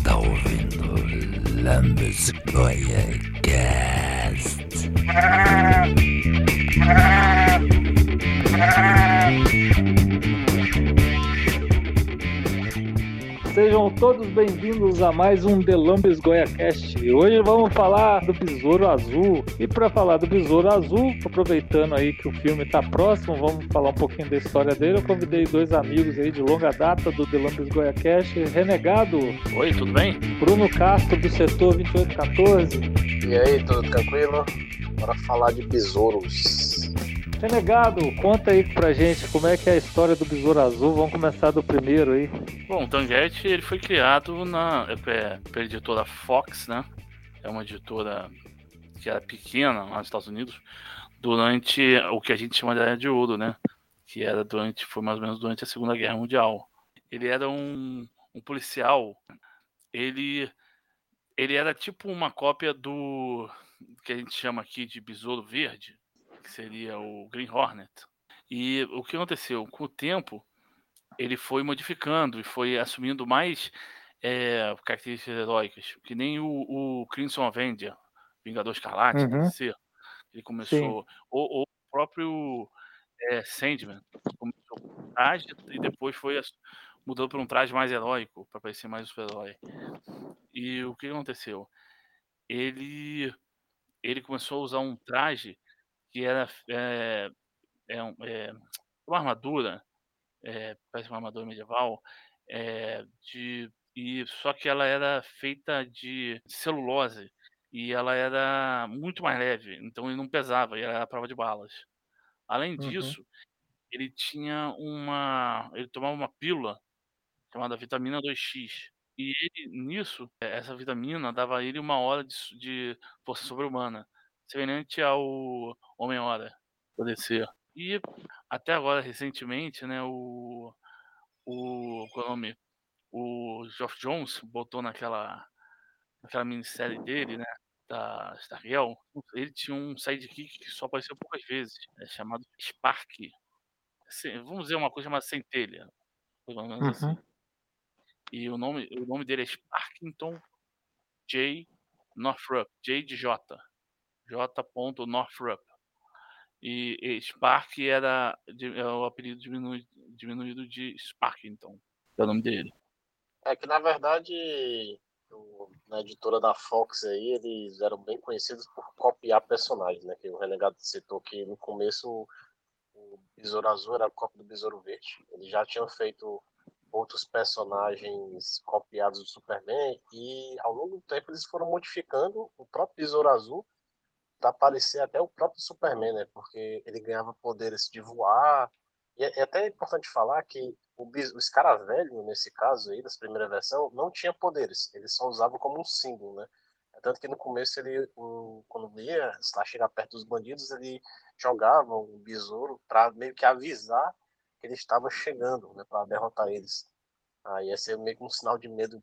Stauwind, Lambus Projekt. Sejam todos bem-vindos a mais um The Lambes Goia Cast. E hoje vamos falar do Besouro Azul. E para falar do Besouro Azul, aproveitando aí que o filme está próximo, vamos falar um pouquinho da história dele. Eu convidei dois amigos aí de longa data do The Lambes Goia Cast, Renegado. Oi, tudo bem? Bruno Castro do setor 2814. E aí, tudo tranquilo? Bora falar de besouros. Renegado, conta aí pra gente como é que é a história do Besouro Azul. Vamos começar do primeiro aí. Bom, o Tangete ele foi criado na é, pela editora Fox, né? É uma editora que era pequena lá nos Estados Unidos durante o que a gente chama de Era de Ouro, né? Que era durante, foi mais ou menos durante a Segunda Guerra Mundial. Ele era um, um policial. Ele ele era tipo uma cópia do que a gente chama aqui de Besouro Verde que seria o Green Hornet. E o que aconteceu? Com o tempo, ele foi modificando e foi assumindo mais é, características heróicas, que nem o, o Crimson Avenger, Vingador Escarlate, uhum. ser. Ele começou. Ou, ou, o próprio é, Sandman, começou com traje e depois foi mudando para um traje mais heróico, para parecer mais super-herói. E o que aconteceu? Ele, ele começou a usar um traje que era é, é, é uma armadura, é, parece uma armadura medieval, é, de, e só que ela era feita de celulose e ela era muito mais leve, então ele não pesava, e era a prova de balas. Além uhum. disso, uhum. ele tinha uma, ele tomava uma pílula chamada vitamina 2X. E ele, nisso, essa vitamina dava a ele uma hora de, de força sobre-humana semelhante ao Homem-Hora do DC. E até agora, recentemente, né, o. O. Qual é o nome? O Geoff Jones botou naquela. naquela minissérie dele, né? Da Stargirl. Ele tinha um sidekick que só apareceu poucas vezes, é chamado Spark. Assim, vamos dizer uma coisa chamada Centelha. Pelo menos assim. uhum. assim. E o nome, o nome dele é Sparkington J. Northrop, J de J. J. Northrup. E, e Spark era é o apelido diminuído, de Spark, então, é o nome dele. É que na verdade o, na editora da Fox aí, eles eram bem conhecidos por copiar personagens, né? Que o Renegado citou que no começo o Besouro Azul era a cópia do Besouro Verde. Eles já tinham feito outros personagens copiados do Superman e ao longo do tempo eles foram modificando o próprio Besouro Azul para parecer até o próprio Superman, né? Porque ele ganhava poderes de voar. E é, é até importante falar que o, o Escaravelho, nesse caso aí, das primeira versão, não tinha poderes. Ele só usava como um símbolo, né? Tanto que no começo ele, quando ia lá chegar perto dos bandidos, ele jogava um besouro para meio que avisar que ele estava chegando, né? Para derrotar eles. Aí ia ser meio que um sinal de medo,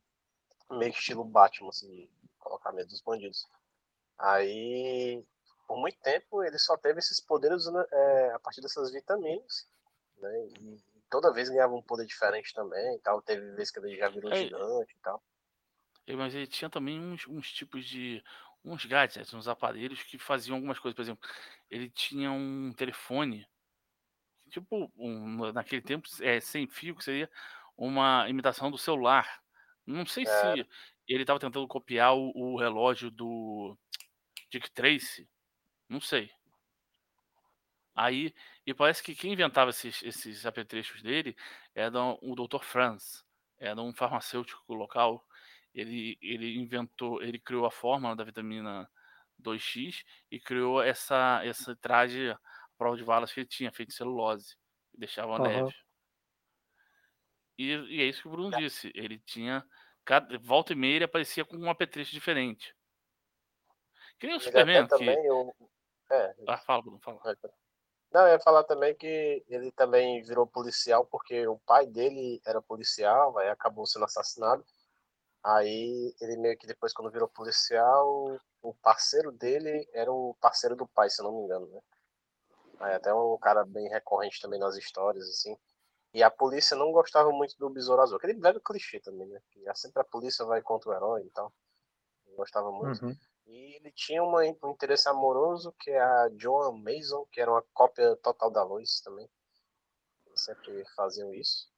meio estilo Batman, assim, colocar medo dos bandidos. Aí por muito tempo ele só teve esses poderes né, é, a partir dessas vitaminas, né? E toda vez ganhava um poder diferente também, tal. Teve vezes que ele já virou é, gigante e tal. Mas ele tinha também uns, uns tipos de uns gadgets, uns aparelhos que faziam algumas coisas. Por exemplo, ele tinha um telefone, tipo, um, naquele tempo, é, sem fio, que seria uma imitação do celular. Não sei é. se ele estava tentando copiar o, o relógio do Dick Tracy, não sei. Aí, e parece que quem inventava esses, esses apetrechos dele era o Dr. Franz, era um farmacêutico local. Ele, ele inventou, ele criou a fórmula da vitamina 2X e criou essa, essa traje, a prova de balas que ele tinha, feito de celulose, que deixava uhum. leve. E, e, é isso que o Bruno disse. Ele tinha. Cada, volta e meia ele aparecia com um apetrecho diferente. Que nem o Superman. Que... Também o, é. Ah, fala, Bruno, fala. Não, eu ia falar também que ele também virou policial porque o pai dele era policial, aí acabou sendo assassinado. Aí ele meio que depois, quando virou policial, o parceiro dele era o parceiro do pai, se eu não me engano, né? Aí até um cara bem recorrente também nas histórias, assim. E a polícia não gostava muito do Besouro Azul. Aquele velho clichê também, né? Que é sempre a polícia vai contra o herói e tal. Não gostava muito. Uhum. E ele tinha uma, um interesse amoroso que é a Joan Mason, que era uma cópia total da Lois também. Eles sempre faziam isso.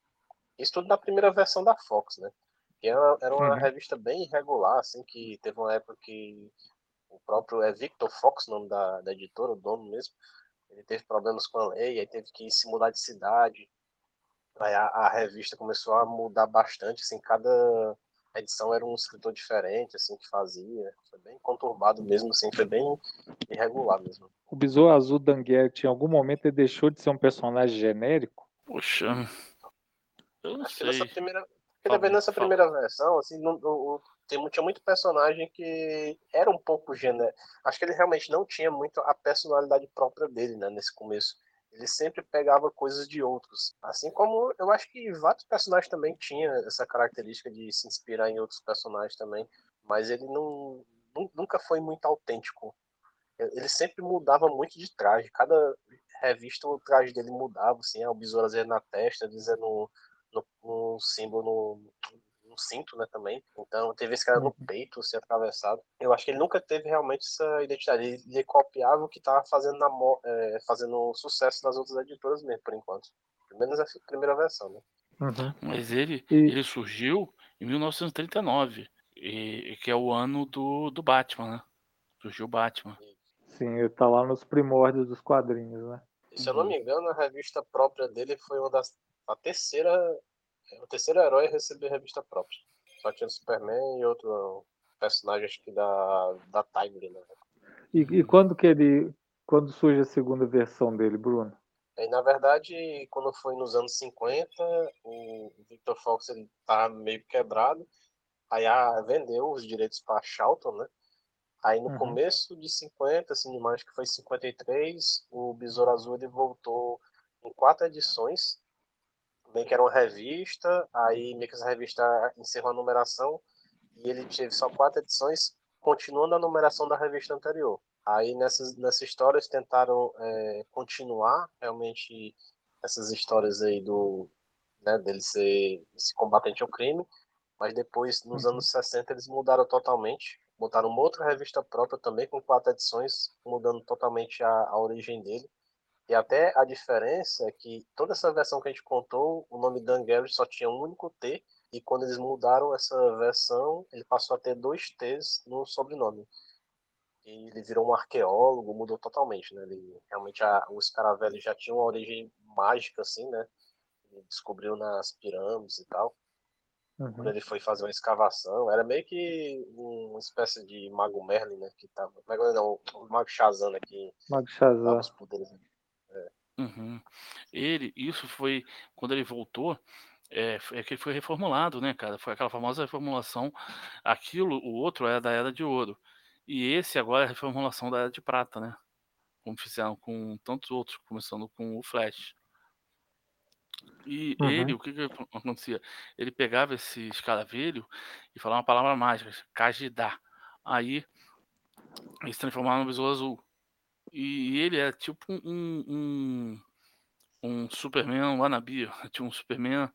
Isso tudo na primeira versão da Fox, né? Que era, era uma Uhum. revista bem irregular, assim, que teve uma época que o próprio é Victor Fox, nome da, da editora, o dono mesmo, ele teve problemas com a lei, aí teve que se mudar de cidade. Aí a, a revista começou a mudar bastante, assim, cada edição era um escritor diferente, assim, que fazia. Foi bem conturbado mesmo, assim, foi bem irregular mesmo. O Besouro Azul Danguete, em algum momento, ele deixou de ser um personagem genérico? Poxa. Eu não Acho que nessa sei. primeira. Fala, também nessa primeira versão, assim, não, o, o- tinha muito personagem que era um pouco genérico. Acho que ele realmente não tinha muito a personalidade própria dele, né, nesse começo. Ele sempre pegava coisas de outros. Assim como eu acho que vários personagens também tinham essa característica de se inspirar em outros personagens também. Mas ele não, nu- nunca foi muito autêntico. Ele sempre mudava muito de traje. Cada revista o traje dele mudava, assim, o besouro na testa, é no, no, no símbolo no, no cinto, né, também. Então, teve esse cara no peito, assim, atravessado. Eu acho que ele nunca teve realmente essa identidade. Ele, ele copiava o que estava fazendo, na, é, fazendo sucesso nas outras editoras mesmo, por enquanto. Pelo menos a primeira versão, né? Uhum. Mas ele, E- ele surgiu em 1939, e, que é o ano do, do Batman, né? Surgiu o Batman. Sim, ele tá lá nos primórdios dos quadrinhos, né? E, se eu não me engano, a revista própria dele foi uma das. A terceira. O terceiro herói a receber revista própria. Só tinha o Superman e outro personagem, acho que da, da Tiger, né? E, e quando que ele. Quando surge a segunda versão dele, Bruno? Aí, na verdade, quando foi nos anos 50, o Victor Fox ele tá meio quebrado. Aí a, vendeu os direitos para Charlton, né? Aí no Uhum. começo de 50, assim, mais que foi 53, o Besouro Azul ele voltou em quatro edições. Meio que era uma revista, aí meio que essa revista encerrou a numeração e ele teve só quatro edições, continuando a numeração da revista anterior. Aí nessas, nessa história eles tentaram é, continuar realmente essas histórias aí do né, dele ser esse combatente ao crime, mas depois nos Uhum. anos 60 eles mudaram totalmente, botaram uma outra revista própria também com quatro edições, mudando totalmente a, a origem dele. E até a diferença é que toda essa versão que a gente contou, o nome Dan Garrett só tinha um único T, e quando eles mudaram essa versão, ele passou a ter dois T's no sobrenome. E ele virou um arqueólogo, mudou totalmente, né? Ele, realmente, a, o Scaravelli já tinha uma origem mágica, assim, né? Ele descobriu nas pirâmides e tal. Quando Uhum. ele foi fazer uma escavação, era meio que uma espécie de Mago Merlin, né? Que tava. Mago não, o Mago Shazam, né? Que Mago Shazam. os poderes. né? Uhum. Ele, isso foi quando ele voltou, é, é que ele foi reformulado, né, cara? Foi aquela famosa reformulação. Aquilo, o outro era da Era de Ouro. E esse agora é a reformulação da Era de Prata, né? Como fizeram com tantos outros, começando com o Flash. E Uhum. ele, o que, que acontecia? Ele pegava esse escaravelho e falava uma palavra mágica, Kajidá. Aí ele se transformava no besouro azul. E ele era tipo um, um, um Superman wannabe, tinha um Superman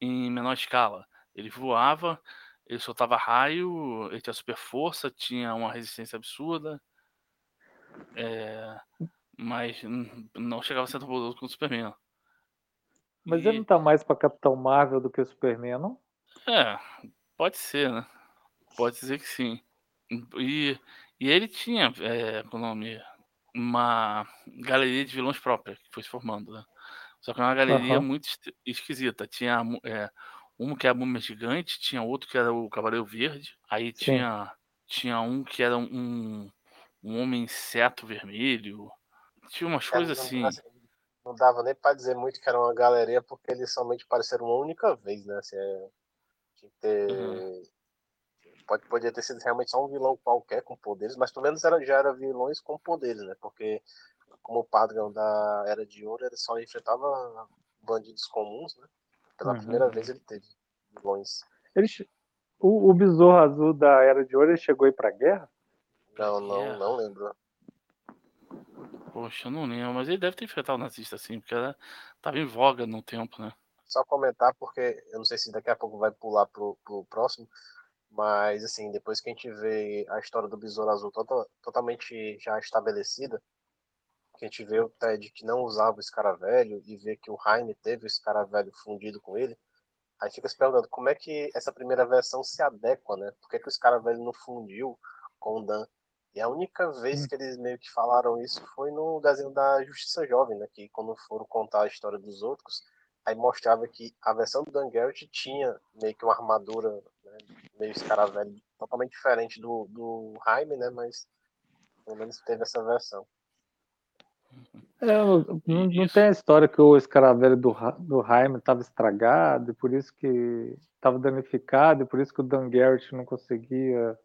em menor escala. Ele voava, ele soltava raio, ele tinha super força, tinha uma resistência absurda. É, mas não chegava a ser tão poderoso quanto o Superman. Mas E- ele não tá mais pra Capitão Marvel do que o Superman, não? É, pode ser, né? Pode dizer que sim. E, e ele tinha, é, com o nome, uma galeria de vilões própria que foi se formando, né? Só que é uma galeria Aham. muito esquisita. Tinha é, um que era a múmia gigante, tinha outro que era o Cavaleiro Verde, aí Sim. tinha, tinha um que era um, um homem inseto vermelho. Tinha umas Cara, coisas assim. Não dava nem pra dizer muito que era uma galeria, porque eles somente apareceram uma única vez, né? Assim, é, tinha que ter. Uhum. Pode, podia ter sido realmente só um vilão qualquer com poderes, mas pelo menos era, já eram vilões com poderes, né? Porque, como o padrão da Era de Ouro, ele só enfrentava bandidos comuns, né? Pela Uhum. primeira vez ele teve vilões. Ele o, o Besouro Azul da Era de Ouro ele chegou aí pra guerra? Não, não, Guerra. não lembro. Poxa, eu não lembro, mas ele deve ter enfrentado o nazista assim, porque era, tava em voga no tempo, né? só comentar, porque eu não sei se daqui a pouco vai pular pro, pro próximo, mas assim, depois que a gente vê a história do Besouro Azul tota, totalmente já estabelecida, que a gente vê o Ted que não usava o escaravelho e vê que o Jaime teve o escaravelho fundido com ele, aí fica se perguntando como é que essa primeira versão se adequa, né? Por que, que o escaravelho não fundiu com o Dan? E a única vez hum. que eles meio que falaram isso foi no desenho da Justiça Jovem, né? Que quando foram contar a história dos outros, aí mostrava que a versão do Dan Garrett tinha meio que uma armadura né, meio escaravelho, totalmente diferente do, do Jaime, né? Mas pelo menos teve essa versão. É, não, não, tem a história que o escaravelho do, do Jaime estava estragado, e por isso que estava danificado, e por isso que o Dan Garrett não conseguia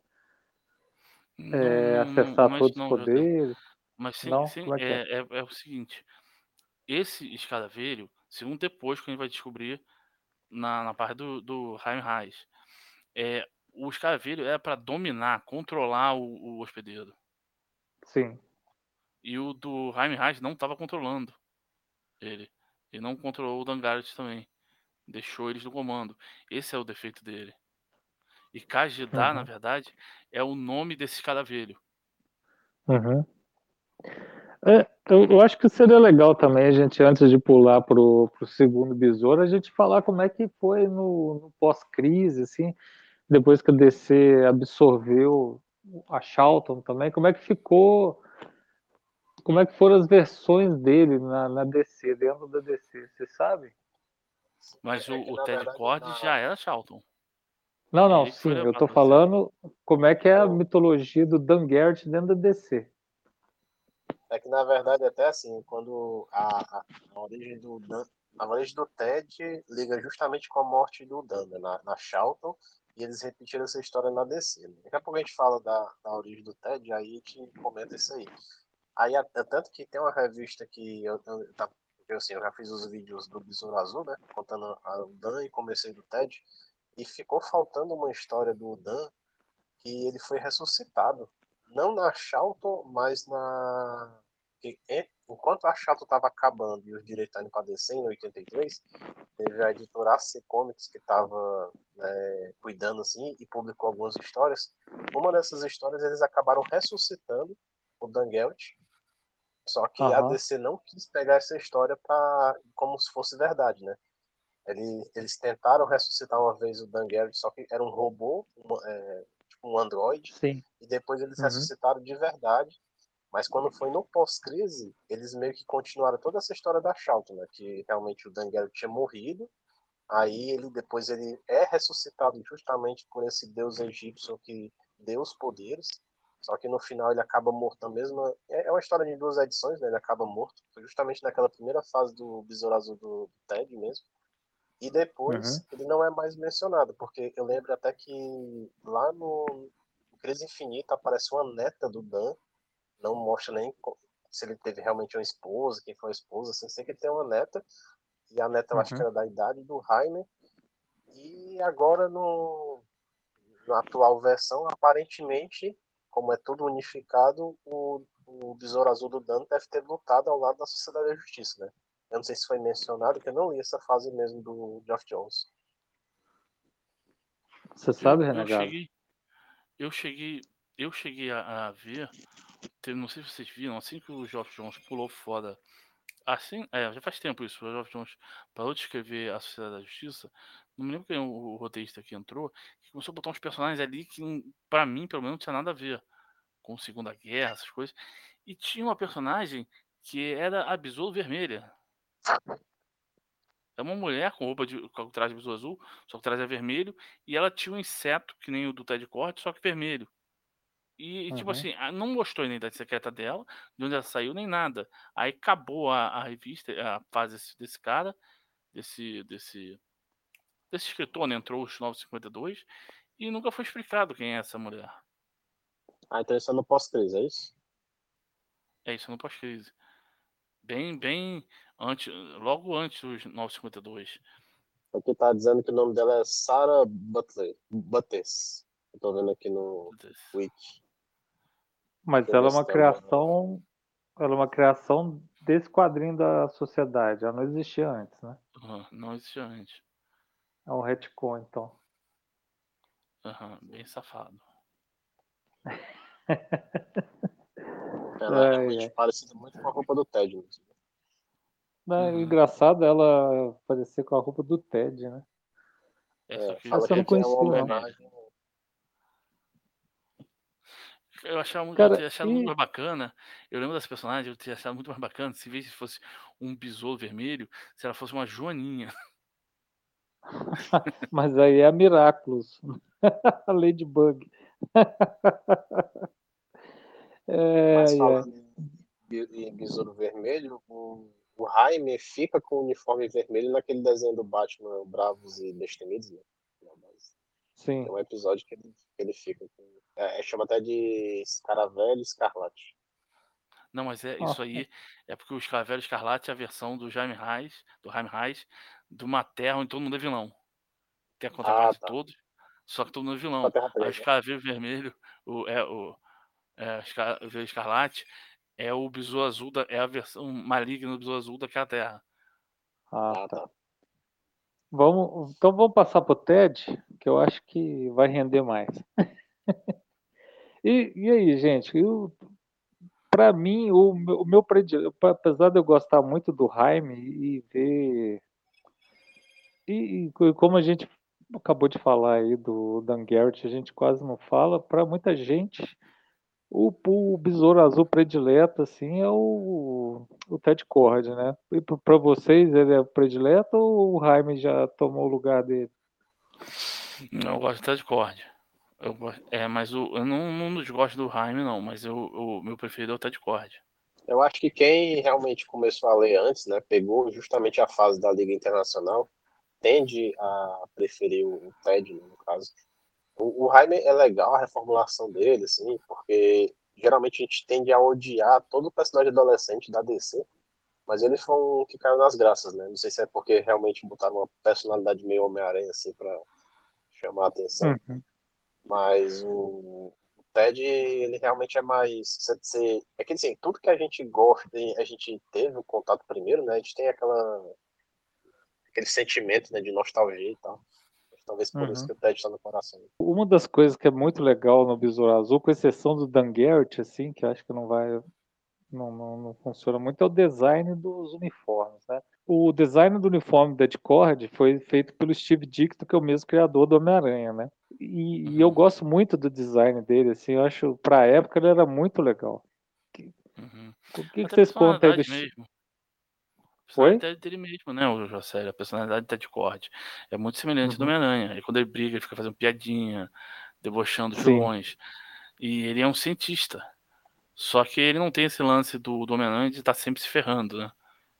é, acessar não, todos os poderes. Mas sim, não? sim é, é, é, é, o seguinte: esse escaravelho, segundo depois que a gente vai descobrir na, na parte do, do Jaime Reis, é, o escaravelho é para dominar, controlar o, o hospedeiro. Sim. E o do Reis não estava controlando ele. Ele não controlou o Dangarit também. Deixou eles no comando. Esse é o defeito dele. E Kajidá, uhum. na verdade, é o nome desse escaravelho. Uhum. É, eu, eu, acho que seria legal também a gente, antes de pular para o segundo besouro, a gente falar como é que foi no, no pós-crise, assim, depois que a DC absorveu a Charlton também, como é que ficou, como é que foram as versões dele na, na DC, dentro da DC, você sabe? Mas o, é o Ted Cord já era Charlton. Não, não, sim, eu tô falando como é que é a mitologia do Dan Garrett dentro da DC. É que na verdade até assim, quando a, a, a origem do Dan, a origem do Ted liga justamente com a morte do Dan, né, na, na Charlton, e eles repetiram essa história na DC. Né? Daqui a pouco a gente fala da, da origem do Ted, aí a gente comenta isso aí. Aí, tanto que tem uma revista que eu, eu, tá, eu, assim, eu já fiz os vídeos do Besouro Azul, né? Contando o Dan e comecei do Ted. E ficou faltando uma história do Dan que ele foi ressuscitado. Não na Charlton, mas na. Enquanto a Charlton estava acabando e os direitos estavam para descer em 83, teve a editora AC Comics que estava né, cuidando assim e publicou algumas histórias. Uma dessas histórias eles acabaram ressuscitando o Dan Gelt, só que uhum. a DC não quis pegar essa história para como se fosse verdade, né? Ele, eles tentaram ressuscitar uma vez o Dan só que era um robô, um, é, tipo um android. Sim. E depois eles uhum. ressuscitaram de verdade. Mas quando foi no pós-crise, eles meio que continuaram toda essa história da Charlton, né? Que realmente o Dan Garrett tinha morrido. Aí ele depois ele é ressuscitado justamente por esse deus egípcio que deu os poderes. Só que no final ele acaba morto na mesma. É, é uma história de duas edições, né? Ele acaba morto. Foi justamente naquela primeira fase do Besouro Azul do Ted mesmo. E depois uhum. ele não é mais mencionado, porque eu lembro até que lá no Crise Infinita aparece uma neta do Dan, não mostra nem se ele teve realmente uma esposa, quem foi a esposa, assim, sei que ele tem uma neta, e a neta eu acho que uhum. era da idade do Jaime, e agora no, na atual versão, aparentemente, como é tudo unificado, o, o Besouro Azul do Dan deve ter lutado ao lado da Sociedade da Justiça, né? Eu não sei se foi mencionado, que eu não li essa fase mesmo do Geoff Jones. Você sabe, Renegado? Eu cheguei, eu cheguei, eu cheguei a, a ver, não sei se vocês viram, assim que o Geoff Jones pulou fora Assim, é, já faz tempo isso. O Geoff Jones parou de escrever A Sociedade da Justiça. Não me lembro quem o, roteirista que entrou, que começou a botar uns personagens ali que, para mim, pelo menos, não tinha nada a ver com Segunda Guerra, essas coisas. E tinha uma personagem que era a Besouro Vermelha. É uma mulher com roupa de com traje azul azul, só que o traje é vermelho, e ela tinha um inseto que nem o do Ted Cord, só que vermelho. E, tipo uhum. tipo assim, não mostrou a identidade secreta dela, de onde ela saiu, nem nada. Aí acabou a, a revista, a fase desse, desse cara, desse, desse, desse escritor, né? Entrou os 952, e nunca foi explicado quem é essa mulher. Ah, então isso é no pós-crise, é isso? É isso, é no pós-crise. Bem, bem antes, logo antes dos 952. Aqui tá dizendo que o nome dela é Sarah Butler, Buttes. Eu tô vendo aqui no Wiki. Mas ela é uma criação, ela é uma criação desse quadrinho da sociedade. Ela não existia antes, né? Uhum, não existia antes. É um retcon, então. Uhum, bem safado. Ela é realmente parecida muito com a roupa do Ted. Não, Uhum. Engraçado ela parecer com a roupa do Ted, né? É, É, só que fala Essa eu não que é uma conhecia, não. homenagem. Eu achava muito, Cara, eu teria achado muito e- mais bacana. Eu lembro dessa personagem, eu teria achado muito mais bacana se vez fosse um besouro vermelho, se ela fosse uma joaninha. Mas aí é a Miraculous. a Ladybug. é, Mas é. falando em, em Besouro Vermelho, o, o Jaime fica com o uniforme vermelho naquele desenho do Batman Bravos e Destemidos, né? Não, mas Sim. Tem um episódio que ele, que ele fica com. É, chama até de Escaravelho Escarlate. Não, mas é isso aí. É porque o Escavelho Escarlate é a versão do Jaime Reis, do Jaime Reis, de uma terra onde todo mundo é vilão. Tem a contraparte tá. de todos, só que todo mundo é vilão. Aí o Preta. Escavelho Vermelho, o, é, o é, Escavelho Escarlate, é o Besouro Azul, da, é a versão maligna do Besouro Azul daquela terra. Ah, Ah, tá. Vamos, então vamos passar pro TED, que eu acho que vai render mais. e, e aí, gente? Para mim, o o meu predileto, apesar de eu gostar muito do Jaime e ver. E, e como a gente acabou de falar aí do Dan Garrett, a gente quase não fala, para muita gente, o, o besouro azul predileto assim é o, o Ted Cord, né? E para vocês ele é o predileto ou o Jaime já tomou o lugar dele? Eu gosto até de Cord. Eu, é, mas o, eu não, não desgosto do Jaime, não, mas eu, o meu preferido é o Ted Cord. Eu acho que quem realmente começou a ler antes, né, pegou justamente a fase da Liga Internacional, tende a preferir o Ted, no caso. O, o Jaime é legal a reformulação dele, assim, porque geralmente a gente tende a odiar todo personagem adolescente da DC, mas ele foi um que caiu nas graças, né? Não sei se é porque realmente botaram uma personalidade meio Homem-Aranha, assim, pra chamar a atenção. Uhum. Mas o, o Ted, ele realmente é mais. você- é que assim, tudo que a gente gosta, a gente teve o contato primeiro, né? A gente tem aquela. aquele sentimento né, de nostalgia e tal. Talvez por isso Uhum. que o Ted está no coração. Uma das coisas que é muito legal no Besouro Azul, com exceção do Dan Garrett, assim, que eu acho que não vai. Não, não, não funciona muito, é o design dos uniformes, né? O design do uniforme da Discord foi feito pelo Steve Dicto, que é o mesmo criador do Homem-Aranha, né? E, e eu gosto muito do design dele, assim, eu acho, pra época ele era muito legal. Uhum. O que, que a vocês contam aí do mesmo. Foi? personalidade dele mesmo, né, o José? A personalidade do Ted Cord é muito semelhante do Uhum. Homem-Aranha. E quando ele briga, ele fica fazendo piadinha, debochando os vilões. E ele é um cientista. Só que ele não tem esse lance do, do Homem-Aranha de estar sempre se ferrando, né?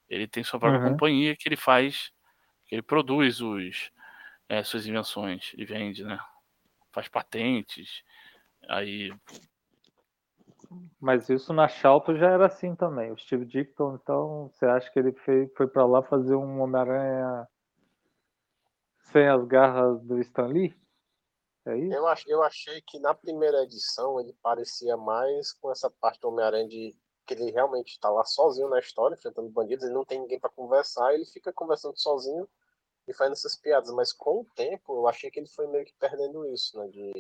Ele tem sua própria Uhum. companhia que ele faz, que ele produz os, é, suas invenções e vende, né? Faz patentes. Aí, Mas isso na Shalto já era assim também. O Steve Dicton, então, você acha que ele fez, foi pra lá fazer um Homem-Aranha sem as garras do Stan Lee? É isso? Eu, ach, eu achei que na primeira edição ele parecia mais com essa parte do Homem-Aranha de que ele realmente está lá sozinho na história, enfrentando bandidos, ele não tem ninguém para conversar, ele fica conversando sozinho e fazendo essas piadas. Mas com o tempo, eu achei que ele foi meio que perdendo isso, né? De,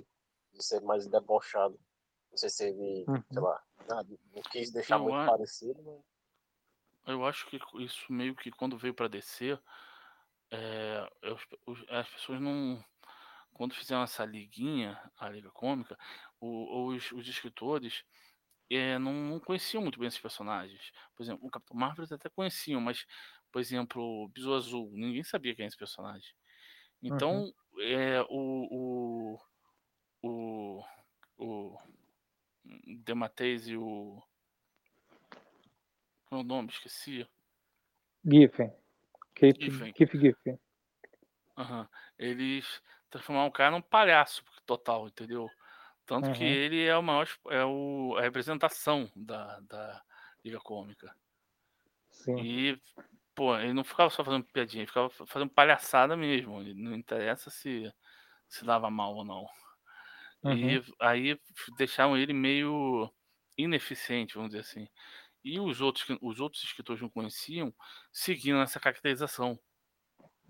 de ser mais debochado. Não sei se ele, Uhum. sei lá, não quis deixar Eu muito acho- parecido, mas eu acho que isso meio que quando veio pra descer, é, eu- as pessoas não. Quando fizeram essa liguinha, a Liga Cômica, o- os, os escritores é, não, não conheciam muito bem esses personagens. Por exemplo, o Capitão Marvel eles até conheciam, mas, por exemplo, o Besouro Azul, ninguém sabia quem é esse personagem. Então, é, o, o, o, o Dematês e o. Qual é o nome? Esqueci. Giffen. Giffen. Keith Giffen. Aham. Eles transformaram o cara num palhaço total, entendeu? Tanto que Uhum. ele é o maior, é o, a representação da, da Liga Cômica. Sim. E, pô, ele não ficava só fazendo piadinha, ele ficava fazendo palhaçada mesmo. Ele não interessa se se dava mal ou não. Uhum. E aí deixaram ele meio ineficiente, vamos dizer assim. E os outros, os outros escritores não conheciam, seguindo essa caracterização.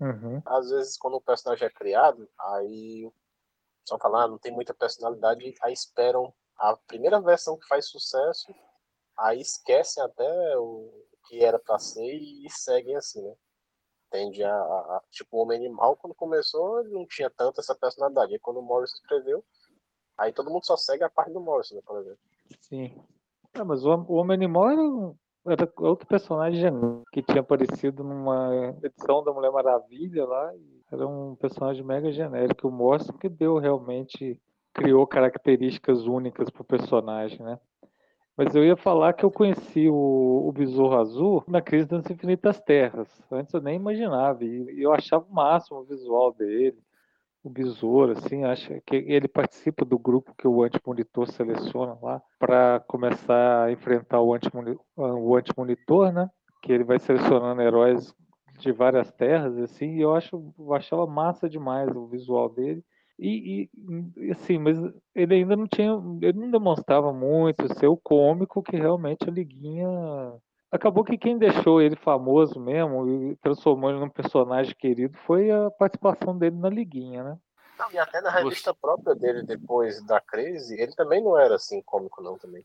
Uhum. Às vezes, quando o personagem é criado, aí só falar, ah, não tem muita personalidade, aí esperam a primeira versão que faz sucesso, aí esquecem até o que era para ser e seguem assim, né? Tende a, a, tipo o Homem Animal quando começou ele não tinha tanto essa personalidade, aí quando o Morris escreveu, aí todo mundo só segue a parte do Morris, né, por exemplo. Sim. Ah, mas o, o Homem Animal era, era outro personagem que tinha aparecido numa edição da Mulher Maravilha lá. Era um personagem mega genérico. O Morrison que deu realmente, criou características únicas pro personagem, né? Mas eu ia falar que eu conheci o, o Besouro Azul na Crise das Infinitas Terras. Antes eu nem imaginava. E eu achava o máximo o visual dele o besouro, assim, acha que ele participa do grupo que o antimonitor seleciona lá para começar a enfrentar o antimonitor, o né? Que ele vai selecionando heróis de várias terras, assim, e eu acho, eu achava massa demais o visual dele. E, e, assim, mas ele ainda não tinha, ele não demonstrava muito ser o cômico que realmente a Liguinha Acabou que quem deixou ele famoso mesmo e transformou ele num personagem querido foi a participação dele na Liguinha, né? Não, e até na revista própria dele, depois da crise, ele também não era assim cômico, não, também.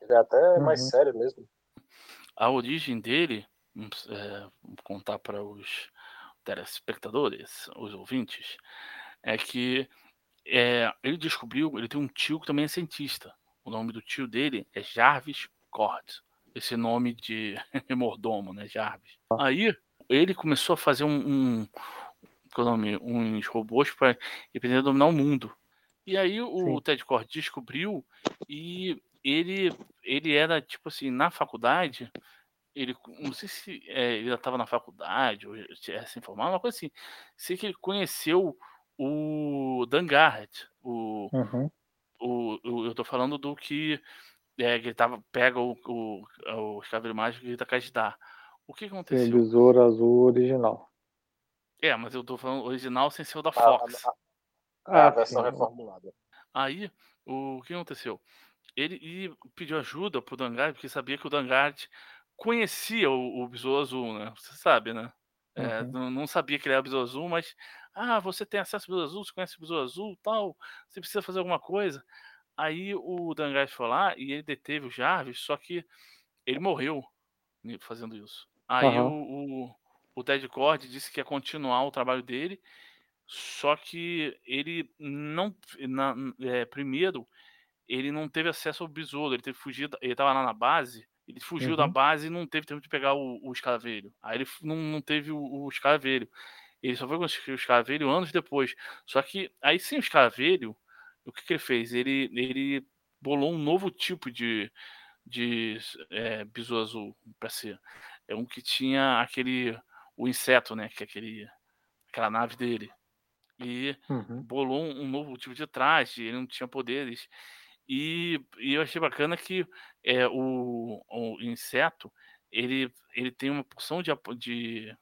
Ele é até mais Uhum. sério mesmo. A origem dele, vamos, é, vamos contar para os telespectadores, os ouvintes, é que é, ele descobriu, ele tem um tio que também é cientista. O nome do tio dele é Jarvis Cord. Esse nome de mordomo, né, Jarvis. Aí ele começou a fazer um, um qual é o nome, uns robôs para aprender a dominar o mundo. E aí o Sim. Ted Cord descobriu e ele ele era tipo assim na faculdade ele não sei se é, ele já estava na faculdade ou já se informado, uma coisa assim. Sei que ele conheceu o Dan Garrett, o, Uhum. o, o- eu tô falando do que é, que ele tava, pega o, o, o escraveiro mágico e grita Kajdar. O que o aconteceu? Besouro Azul original. É, mas eu tô falando original sem ser o da A, Fox. a- a Ah, versão sim. reformulada. Aí, o que aconteceu? Ele pediu ajuda pro Dangar, porque sabia que o Dangar conhecia o, o Besouro Azul, né? Você sabe, né? É, Uhum. não, não sabia que ele era o Besouro Azul, mas ah, você tem acesso ao Besouro Azul, você conhece o Besouro Azul, tal, você precisa fazer alguma coisa. Aí o Dangar foi lá e ele deteve o Jarvis, só que ele morreu ne- fazendo isso. Aí Aham. o, o, o Ted Cord disse que ia continuar o trabalho dele, só que ele não. na- é, primeiro, ele não teve acesso ao besouro, ele teve da- ele tava lá na base, ele fugiu da Uhum. base e não teve tempo de pegar o, o escaravelho. Aí ele não, não teve o, o escaravelho. Ele só foi conseguir o escaravelho anos depois. Só que aí sem o escaravelho, o que, que ele fez? Ele, ele bolou um novo tipo de, de é, besouro azul para ser. É um que tinha aquele. o inseto, né? Que é aquele, aquela nave dele. E Uhum. bolou um, um novo tipo de traje, ele não tinha poderes. E, e eu achei bacana que é, o, o inseto ele, ele tem uma porção de, de,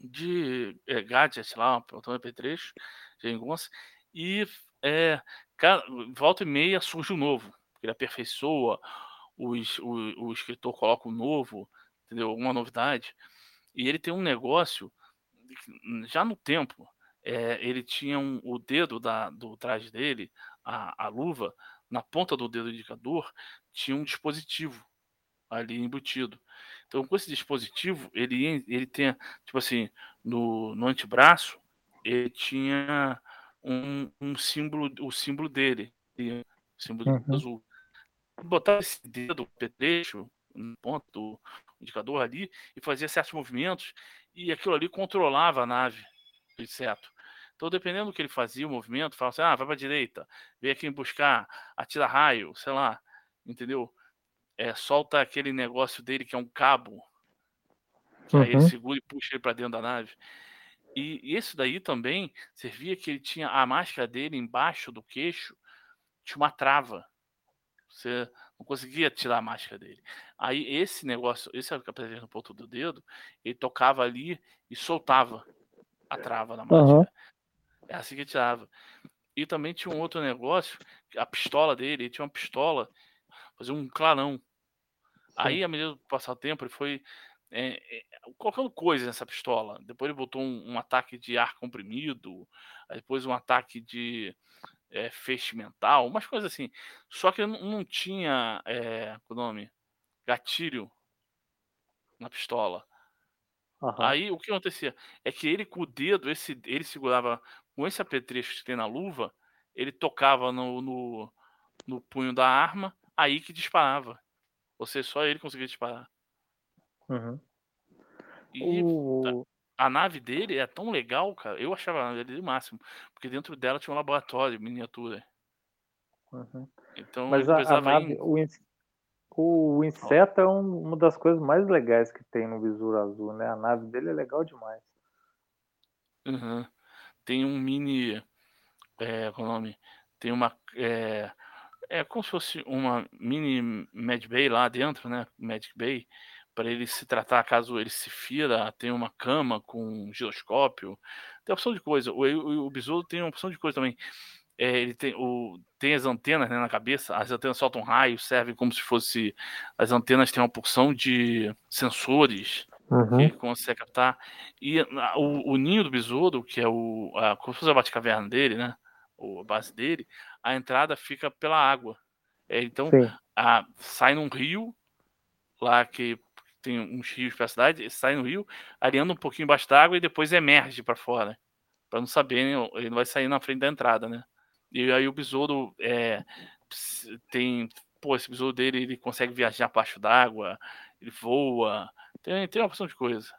de é, gadgets lá, um botão MP3, de algumas, e é, cara, volta e meia surge um novo. Ele aperfeiçoa, o, o escritor coloca um novo, entendeu? Uma novidade. E ele tem um negócio, que, já no tempo, é, ele tinha um- o dedo da, do traje dele, a, a luva, na ponta do dedo indicador, tinha um dispositivo ali embutido. Então, com esse dispositivo, ele, ele tem, tipo assim, no, no antebraço, ele tinha um, um símbolo, o símbolo dele, o símbolo Uhum. azul. Botar esse dedo, petrecho, no ponto do indicador ali, e fazia certos movimentos, e aquilo ali controlava a nave do inseto. Então, dependendo do que ele fazia, o movimento, falava assim, ah, vai para direita, vem aqui me buscar, atira raio, sei lá, entendeu? É, solta aquele negócio dele que é um cabo, que aí ele Uhum. segura e puxa ele para dentro da nave. E, e isso daí também servia que ele tinha a máscara dele embaixo do queixo, tinha uma trava. Você não conseguia tirar a máscara dele. Aí esse negócio, esse apresenta no ponto do dedo, ele tocava ali e soltava a trava na máscara. Aham. É assim que tirava. E também tinha um outro negócio, a pistola dele, ele tinha uma pistola, fazia um clarão. Aí, à medida do passar o tempo, ele foi é, é, colocando coisas nessa pistola. Depois ele botou um, um ataque de ar comprimido, depois um ataque de é, feixe mental, umas coisas assim. Só que não, não tinha é, o nome gatilho na pistola. Aham. Aí o que acontecia é que ele com o dedo, esse, ele segurava com esse apetrecho que tem na luva, ele tocava no, no, no punho da arma, aí que disparava. Ou seja, só ele conseguia disparar. Uhum. E O... a nave dele é tão legal, cara. Eu achava a nave dele o máximo. Porque dentro dela tinha um laboratório, miniatura. Uhum. Então Mas a, a nave, ir. o, in- o inseto é um- uma das coisas mais legais que tem no Besouro Azul, né? A nave dele é legal demais. Uhum. Tem um mini. É, qual é o nome? Tem uma. É, é como se fosse uma mini Mad Bay lá dentro, né? Magic Bay. Para ele se tratar caso ele se fira. Tem uma cama com um giroscópio. Tem opção de coisa. O, o, o besouro tem uma opção de coisa também. É, ele tem, o, tem as antenas né, na cabeça. As antenas soltam raios, servem como se fosse. As antenas têm uma porção de sensores que ele consegue captar. E a- o, o ninho do besouro, que é o. A, como se fosse a Batcaverna dele, né? Ou a base dele, a entrada fica pela água. É, então, a, sai num rio, lá que tem uns rios pela cidade, sai no rio, ali anda um pouquinho embaixo d'água e depois emerge para fora. Para não saber, ele não vai sair na frente da entrada, né? E aí o besouro é, tem. Pô, esse besouro dele ele consegue viajar abaixo d'água, ele voa, tem, tem uma opção de coisa.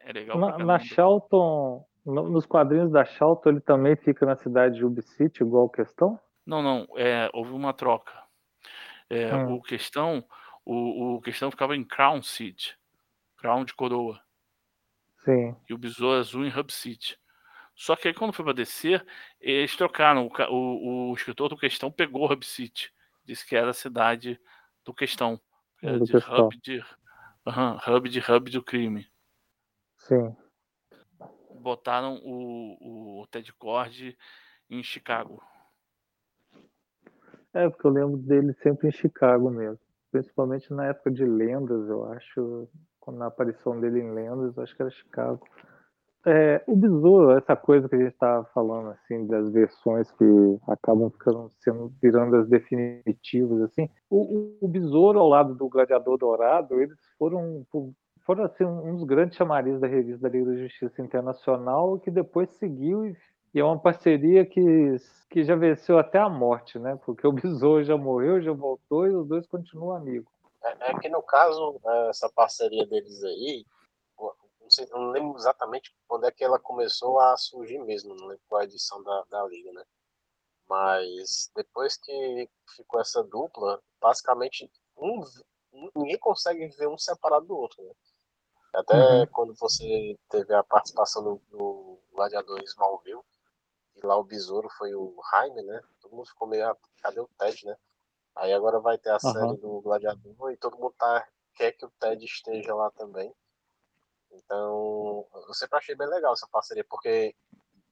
É legal Na, na. Charlton, no- nos quadrinhos da Charlton, ele também fica na cidade de Ubi City, igual a questão? Não, não, é, houve uma troca. É, Hum. O questão, o, o questão ficava em Crown City, Crown de coroa, Sim. e o besouro azul em Hub City. Só que aí quando foi para descer, eles trocaram. O, o, o escritor do questão pegou Hub City, disse que era a cidade do questão, era Do de Questão. hub de, Aham, hub de hub do crime. Sim. Botaram o, o Ted Cord em Chicago. É, porque eu lembro dele sempre em Chicago mesmo. Principalmente na época de lendas, eu acho. Na aparição dele em lendas, eu acho que era Chicago. É, o besouro, essa coisa que a gente estava falando, assim, das versões que acabam ficando sendo, virando as definitivas, assim. O, o, o besouro ao lado do gladiador dourado, eles foram, foram assim, um dos grandes chamarizes da revista da Liga da Justiça Internacional, que depois seguiu e e é uma parceria que, que já venceu até a morte, né? Porque o Besouro já morreu, já voltou e os dois continuam amigos. É, é que no caso, é, essa parceria deles aí, não, sei, não lembro exatamente quando é que ela começou a surgir mesmo, não lembro qual a edição da, da Liga, né? Mas depois que ficou essa dupla, basicamente um, ninguém consegue ver um separado do outro, né? Até Uhum. quando você teve a participação do, do Gladiador Smallville, e lá o besouro foi o Jaime, né? Todo mundo ficou meio, ah, cadê o Ted, né? Aí agora vai ter a Aham. série do Gladiador e todo mundo tá, quer que o Ted esteja lá também. Então, eu sempre achei bem legal essa parceria, porque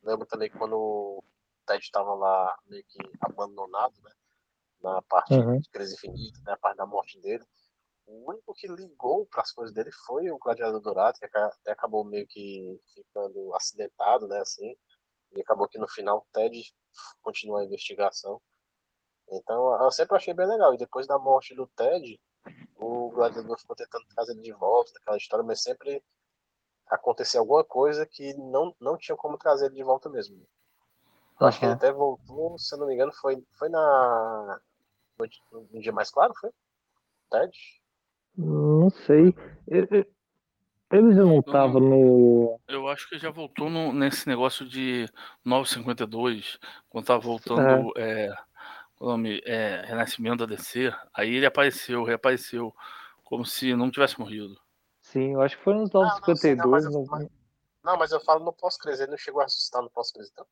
lembro também que quando o Ted estava lá meio que abandonado, né? Na parte Uhum. de crise infinita, né? A parte da morte dele. O único que ligou para as coisas dele foi o Gladiador Dourado, que acabou meio que ficando acidentado, né? Assim, e acabou que no final o Ted continua a investigação. Então, eu sempre achei bem legal. E depois da morte do Ted, o Gladiador ficou tentando trazer ele de volta, daquela história, mas sempre acontecia alguma coisa que não, não tinha como trazer ele de volta mesmo. Eu acho que ele Aham. até voltou, se eu não me engano, foi, foi na. No, no dia mais claro, foi? Ted? Não sei. E- e- Ele já não estava no. Eu acho que já voltou no- nesse negócio de 952, quando tava voltando é, o nome é, Renascimento da DC. Aí ele apareceu, reapareceu, como se não tivesse morrido. Sim, eu acho que foi nos Ah, não, não, 952. mas eu- Não, mas eu falo no pós-crise, ele não chegou a ressuscitar no pós-crise, então.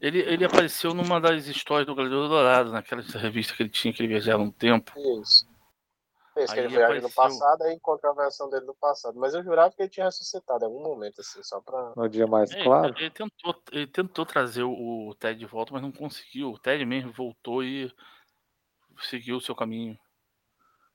Ele, ele apareceu numa das histórias do Gladiador Dourado, naquela revista que ele tinha, que ele viajava um tempo. Isso. Isso, que Aí ele viaja no apareceu- passado e encontra a versão dele no passado. Mas eu jurava que ele tinha ressuscitado em algum momento, assim, só pra. No dia mais É, claro. ele, tentou, ele tentou trazer o, o Ted de volta, mas não conseguiu. O Ted mesmo voltou e seguiu o seu caminho.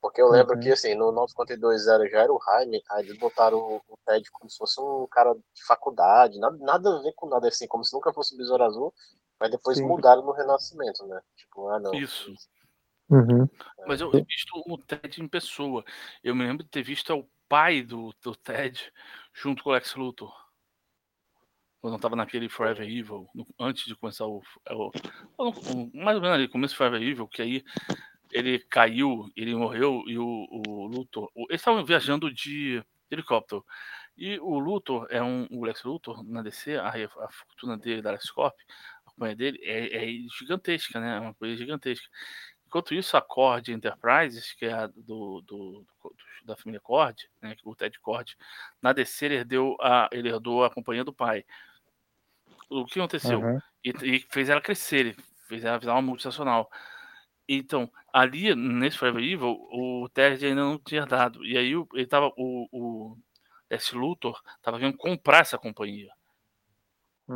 Porque eu lembro Uhum. que, assim, no 952.0 já era o Jaime, aí eles botaram o, o Ted como se fosse um cara de faculdade, nada, nada a ver com nada, assim, como se nunca fosse o Besouro Azul, mas depois Sim. mudaram no Renascimento, né? Tipo, ah, não. Isso. Uhum. Mas eu vi visto o Ted em pessoa. Eu me lembro de ter visto o pai do, do Ted junto com o Lex Luthor. Quando eu tava naquele Forever Evil, no- antes de começar o, o- o- Mais ou menos ali, começo do Forever Evil, que aí ele caiu, ele morreu e o, o Luthor. eles estavam viajando de helicóptero. E o Luthor é um. O Lex Luthor na DC, a, a fortuna dele, da Corp, a companhia dele, é, é gigantesca, né? É uma coisa gigantesca. Enquanto isso, a Cord Enterprises, que é a do, do- do- da família Cord, né, o Ted Cord, na DC ele herdeu a, ele herdou a companhia do pai. O que aconteceu? Uhum. E, e fez ela crescer, fez ela virar uma multinacional. Então, ali, nesse Forever Evil, o Ted ainda não tinha dado. E aí o- ele tava, o, o Lex Luthor tava querendo comprar essa companhia.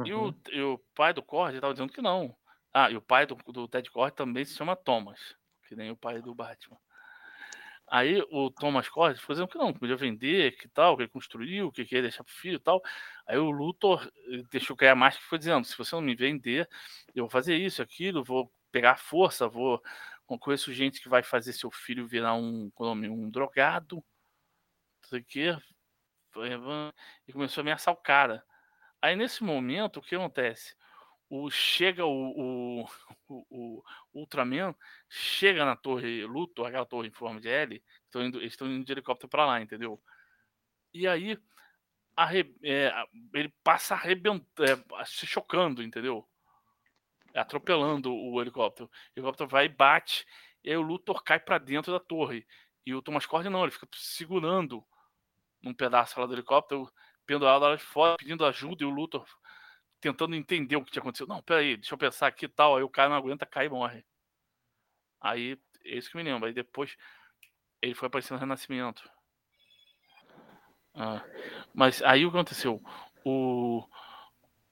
E o, Uhum. e o pai do Cord tava dizendo que não. Ah, e o pai do, do Ted Cord também se chama Thomas, que nem o pai do Batman. Aí o Thomas Cord ficou dizendo que não, podia vender, que tal, que ele construiu, que queria deixar pro filho e tal. Aí o Luthor eh, deixou cair a máscara e foi dizendo: se você não me vender, eu vou fazer isso, aquilo, vou pegar força, vou. Conheço gente que vai fazer seu filho virar um, é nome? um drogado, não sei o quê. E começou a ameaçar o cara. Aí nesse momento, o que acontece? O, chega o, o, o, o Ultraman, chega na torre Luthor, aquela torre em forma de L, estão indo, eles estão indo de helicóptero pra lá, entendeu? E aí é, ele passa arrebentando, se chocando, entendeu? Atropelando o helicóptero. O helicóptero vai e bate, e aí o Luthor cai pra dentro da torre. E o Thomas Cord não, ele fica segurando num pedaço lá do helicóptero, pendurado lá de fora, pedindo ajuda, e o Luthor tentando entender o que tinha acontecido. Não, peraí, deixa eu pensar aqui e tal. Aí o cara não aguenta, cai e morre. Aí, é isso que me lembra. Aí depois ele foi aparecer no Renascimento. Ah, mas aí o que aconteceu? O,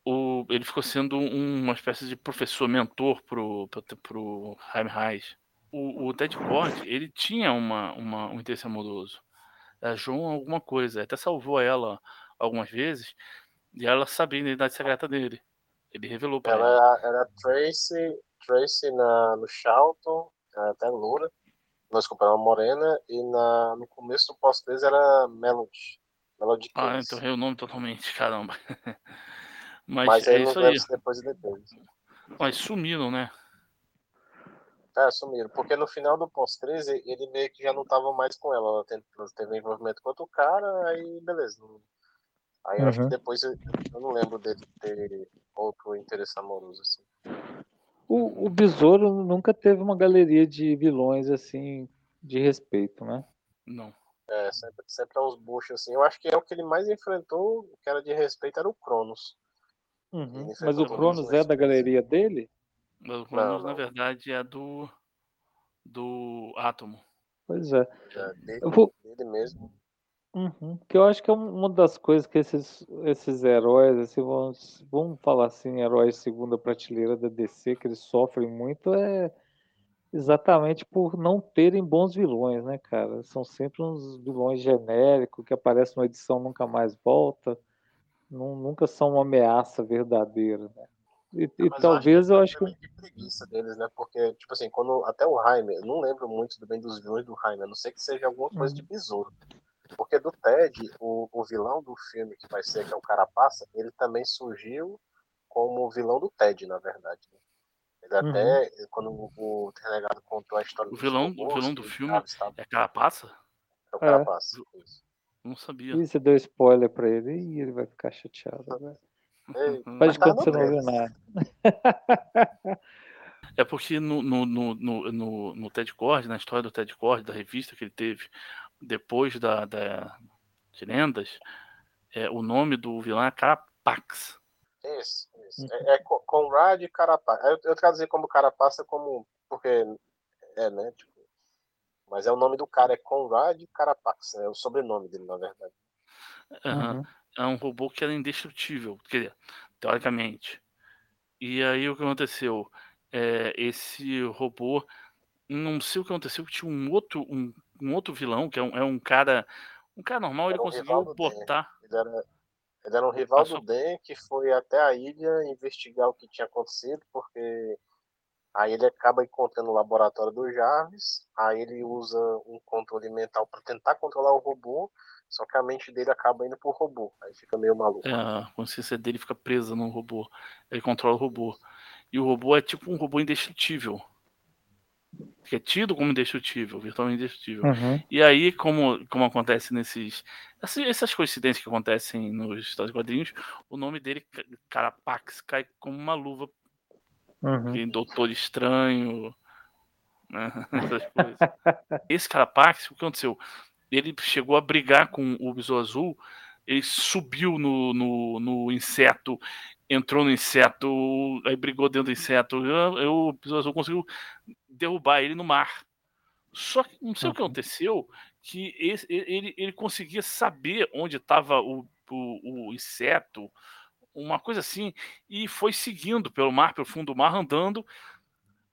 o, ele ficou sendo um- uma espécie de professor, mentor pro, pro, pro Jaime Reis. O, o Ted Cord, ele tinha uma, uma, um interesse amoroso. A Joan alguma coisa, até salvou ela algumas vezes, e ela sabia a identidade secreta dele. Ele revelou pra ela. Ela era, Tracy, Tracy na, no Charlton, até loura. Nós compramos uma morena e na, no começo do pós-3 era Melody. Melody Ah, então errei o nome totalmente, caramba. Mas, Mas é isso aí. depois e depois. Mas sumiram, né? É, sumiram. Porque no final do pós-13 ele meio que já não tava mais com ela. Ela teve, teve envolvimento com outro cara, aí beleza. Não- Aí eu acho Uhum. que depois eu, eu não lembro dele ter outro interesse amoroso, assim. O, o Besouro nunca teve uma galeria de vilões assim de respeito, né? Não. É, sempre, sempre é uns buchos assim. Eu acho que é o que ele mais enfrentou, que era de respeito, era o Cronos. Uhum. Mas o Cronos os é da galeria dele? Mas o Cronos, não. na verdade, é do. do Átomo. Pois é. É, dele, Eu vou, dele mesmo. Uhum. Que eu acho que é um- uma das coisas que esses, esses heróis, assim, vamos, vamos falar assim, heróis segunda prateleira da DC, que eles sofrem muito, é exatamente por não terem bons vilões, né, cara? São sempre uns vilões genéricos que aparecem numa edição nunca mais volta, nu- nunca são uma ameaça verdadeira, né? E, e Mas talvez eu que é acho que. de preguiça deles, né? Porque, tipo assim, quando até o Jaime, eu não lembro muito do bem dos vilões do Jaime, a não ser que seja alguma coisa Uhum. de besouro. Porque do Ted, o, o vilão do filme que vai ser, que é o Carapaça, ele também surgiu como vilão do Ted, na verdade. né? Ele Uhum. até, quando o, o Renegado contou a história O vilão- o robôs, vilão do filme É Carapaça? é o Carapaça. isso. Não sabia. Ih, você deu spoiler pra ele e ele vai ficar chateado. Né? Ei, Hum. Faz que você não trailer. nada. É porque no, no, no, no, no, no Ted Cord, na história do Ted Cord, da revista que ele teve depois da, da de lendas, é, o nome do vilão é Carapax. Isso, isso. É, é Co- Conrad e Carapaça. Eu, eu traduzi como Carapaça como. Porque. É, né? Tipo, mas é o nome do cara, é Conrad Carapax. É o sobrenome dele, na verdade. Uhum. É um robô que era indestrutível, quer dizer, teoricamente. E aí o que aconteceu? É, esse robô, não sei o que aconteceu, que tinha um outro, um, um outro vilão, que é um, é um cara. Um cara normal, ele conseguiu botar. Ele era, ele era um rival Passou- do Den que foi até a ilha investigar o que tinha acontecido, porque aí ele acaba encontrando o laboratório do Jarvis, aí ele usa um controle mental para tentar controlar o robô, só que a mente dele acaba indo pro robô, aí fica meio maluco. É, a consciência dele fica presa no robô. Ele controla o robô. E o robô é tipo um robô indestrutível. Que é tido como indestrutível, virtualmente indestrutível. Uhum. E aí, como, como acontece nesses. Essas, essas coincidências que acontecem nos Estados quadrinhos, o nome dele, Ca- Carapax, cai como uma luva. Uhum. Tem Doutor Estranho. Né? Essas coisas. Esse Carapax, o que aconteceu? Ele chegou a brigar com o Besouro Azul, ele subiu no, no, no inseto, entrou no inseto, aí brigou dentro do inseto. Eu, eu- conseguiu derrubar ele no mar. Só que não sei o que Uhum. aconteceu, que esse- ele, ele conseguia saber onde estava o, o, o inseto, uma coisa assim, e foi seguindo pelo mar, pelo fundo do mar, andando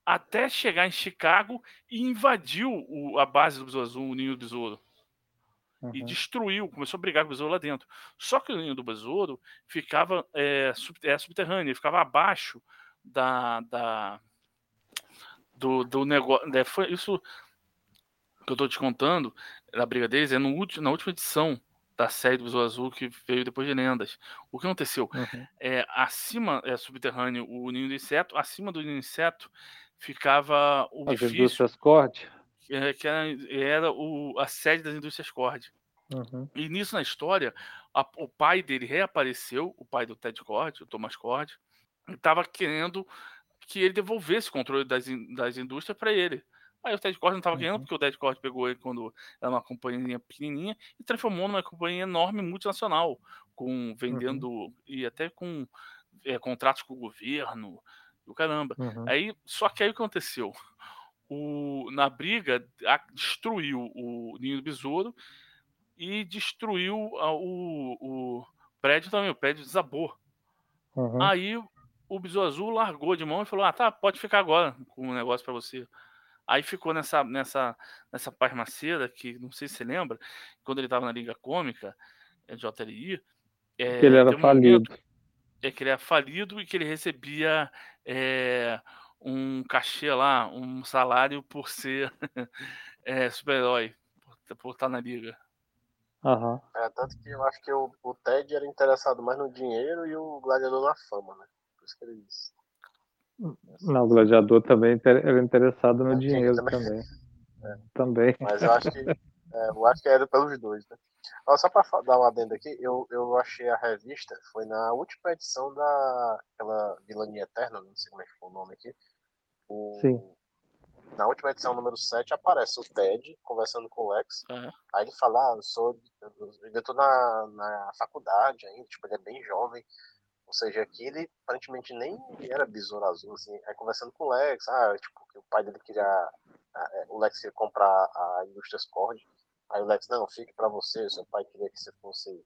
até chegar em Chicago e invadiu o- a base do Besouro Azul, o ninho do besouro e Uhum. destruiu, começou a brigar com o besouro lá dentro. Só que o ninho do besouro ficava é, sub- é, subterrâneo, ele ficava abaixo da, da do, do negócio. né, foi isso que eu estou te contando da briga deles é no último, na última edição da série do Besouro Azul que veio depois de Lendas. O que aconteceu? Uhum. É, acima é subterrâneo o ninho do inseto, acima do ninho do inseto ficava o As indústrias corte. Que era, era o, a sede das indústrias Cord. Uhum. E nisso na história, a- o pai dele reapareceu, o pai do Ted Cord, o Thomas Cord, e estava querendo que ele devolvesse o controle das, das indústrias para ele. Aí o Ted Cord não estava querendo, Uhum. porque o Ted Cord pegou ele quando era uma companhia pequenininha e transformou numa companhia enorme multinacional, com vendendo e até com é, contratos com o governo, o caramba. Uhum. Aí, só que aí o que aconteceu? O, na briga, a- destruiu o ninho do besouro e destruiu a- o, o prédio também. O prédio desabou. Uhum. Aí o besouro azul largou de mão e falou: Ah, tá, pode ficar agora com o negócio pra você. Aí ficou nessa, nessa, nessa pasmaceira que não sei se você lembra, quando ele tava na Liga Cômica, é, JLI. É, Que ele era um momento falido. é que ele era falido e que ele recebia é, um cachê lá, um salário por ser é, super-herói, por, por estar na liga. Aham. É, tanto que eu acho que o, o Ted era interessado mais no dinheiro e o Gladiador na fama, né? Por isso que ele disse. Não, o gladiador também era interessado no É, dinheiro também. também. Também. Mas eu acho que é, eu acho que era pelos dois, né? Ó, só pra fa- dar uma adenda aqui, eu, eu achei a revista, foi na última edição da aquela Vilania Eterna, não sei como é que foi o nome aqui. O- Sim. Na última edição, número 7, aparece o Ted conversando com o Lex. É. Aí ele fala, ah, eu sou. Eu ainda tô na, na faculdade ainda, tipo, ele é bem jovem. Ou seja, aqui ele aparentemente nem era besouro azul, assim. Aí conversando com o Lex, ah, tipo, que o pai dele queria. ah, é, O Lex queria comprar a Indústrias Cord. Aí o Lex, não, fique pra você, seu pai queria que você fosse.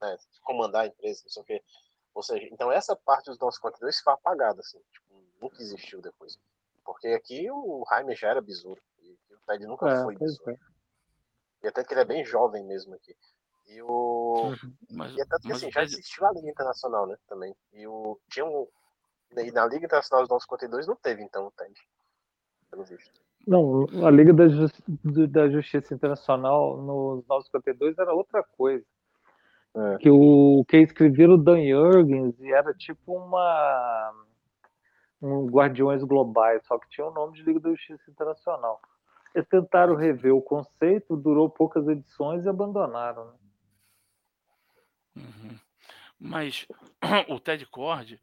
né, comandar a empresa, não sei o quê. Ou seja, então essa parte dos nossos conteúdos foi apagada, assim, tipo, nunca existiu depois. Porque aqui o Jaime já era besouro. E o Ted nunca É, foi pois besouro. é. E até que ele é bem jovem mesmo aqui. E o. Mas, E é tanto que assim, já Ted- existiu a Liga Internacional, né? Também. E o. Tinha um. E na Liga Internacional dos 952 não teve, então, o Ted. Pelo visto. Não, a Liga da, Jus- do- da Justiça Internacional nos 952 era outra coisa. É. Que o que escrevia o Dan Jurgens e era tipo uma um Guardiões Globais, só que tinha o nome de Liga da Justiça Internacional. Eles tentaram rever o conceito, durou poucas edições e abandonaram. né? Uhum. Mas o Ted Cord,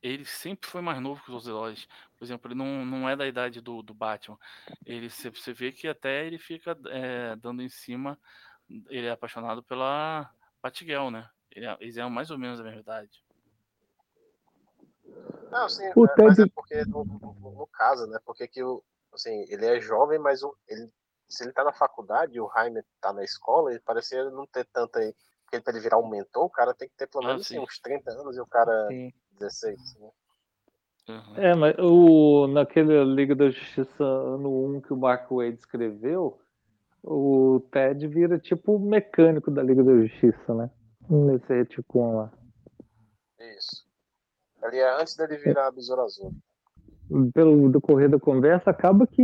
ele sempre foi mais novo que os outros heróis. Por exemplo, ele não, não é da idade do, do Batman. Ele, você vê que até ele fica é, dando em cima. Ele é apaixonado pela Batgirl, né? Ele é- eles eram mais ou menos da mesma idade. Não, sim, O é, mas é Ted- porque no, no, no caso, né? Porque que o. Assim, ele é jovem, mas o, ele, se ele tá na faculdade e o Jaime tá na escola, ele parecia não ter tanta. Porque pra ele virar um mentor, o cara tem que ter pelo Ah, menos sim. assim, uns 30 anos e o cara Sim. 16, né? Uhum. É, mas o, naquele Liga da Justiça ano 1 que o Mark Wade escreveu, o Ted vira tipo o mecânico da Liga da Justiça, né? Nesse retcon lá. Isso. Ali é antes dele virar Besouro Azul. Pelo decorrer da conversa, acaba que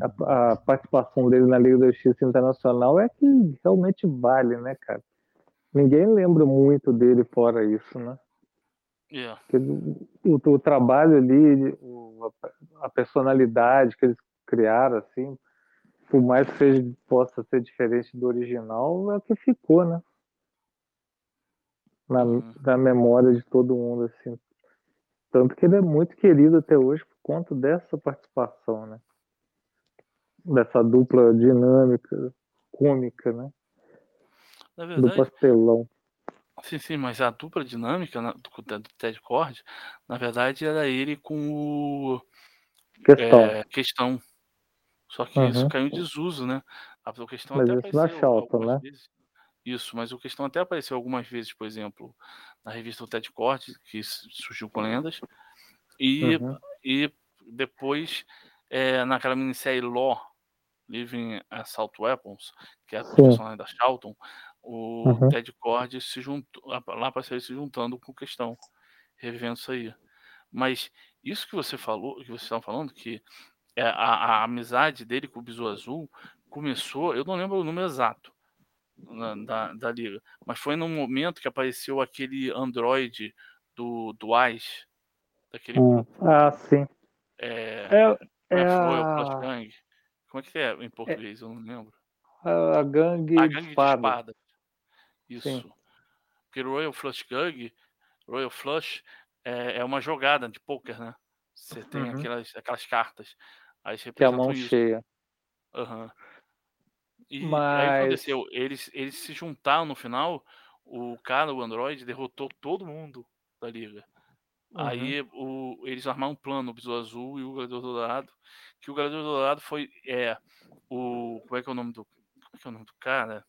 a, a participação dele na Liga da Justiça Internacional é que realmente vale, né, cara? Ninguém lembra muito dele fora isso, né? Yeah. O, o trabalho ali, o- a personalidade que eles criaram, assim, por mais que seja, possa ser diferente do original, é o que ficou, né? Na, Uhum. na memória de todo mundo, assim. Tanto que ele é muito querido até hoje por conta dessa participação, né? Dessa dupla dinâmica, cômica, né? Na Do verdade, pastelão. sim, sim, mas a dupla dinâmica na- do, do Ted Cord, na verdade, era ele com o Questão. é, questão. Só que isso Uhum. caiu em desuso, né? A questão Mas até isso na Charlton, algumas né? vezes. Isso, mas o questão até apareceu algumas vezes, por exemplo, na revista Ted Cord, que surgiu com lendas, e, Uhum. e depois é, naquela minissérie Law, Living Assault Weapons, que é a personagem da Charlton, o Uhum. Ted Cord se juntou, lá apareceu se juntando com questão, revivendo isso aí. Mas isso que você falou, que vocês estavam falando, que é, a, a amizade dele com o Besouro Azul começou, eu não lembro o número exato da, da liga, mas foi num momento que apareceu aquele androide do, do Ice, daquele Hum. Ah, sim. É, É, é é a, Gang? Como é que é em português? Eu não lembro. a gangue A de gangue de espada. espadas. Isso. Porque Royal Flush Gang, Royal Flush é, é uma jogada de poker, né? Você tem Uhum. aquelas, aquelas cartas. Aí você Que é a mão isso. cheia. Aham. E aí Mas- aconteceu? Eles, eles se juntaram no final, o cara, o Android, derrotou todo mundo da liga. Uhum. Aí o, eles armaram um plano, o Besouro Azul e o Gladiador Dourado, que o Gladiador Dourado foi é, o. Como é que é o nome do. Como é que é o nome do cara?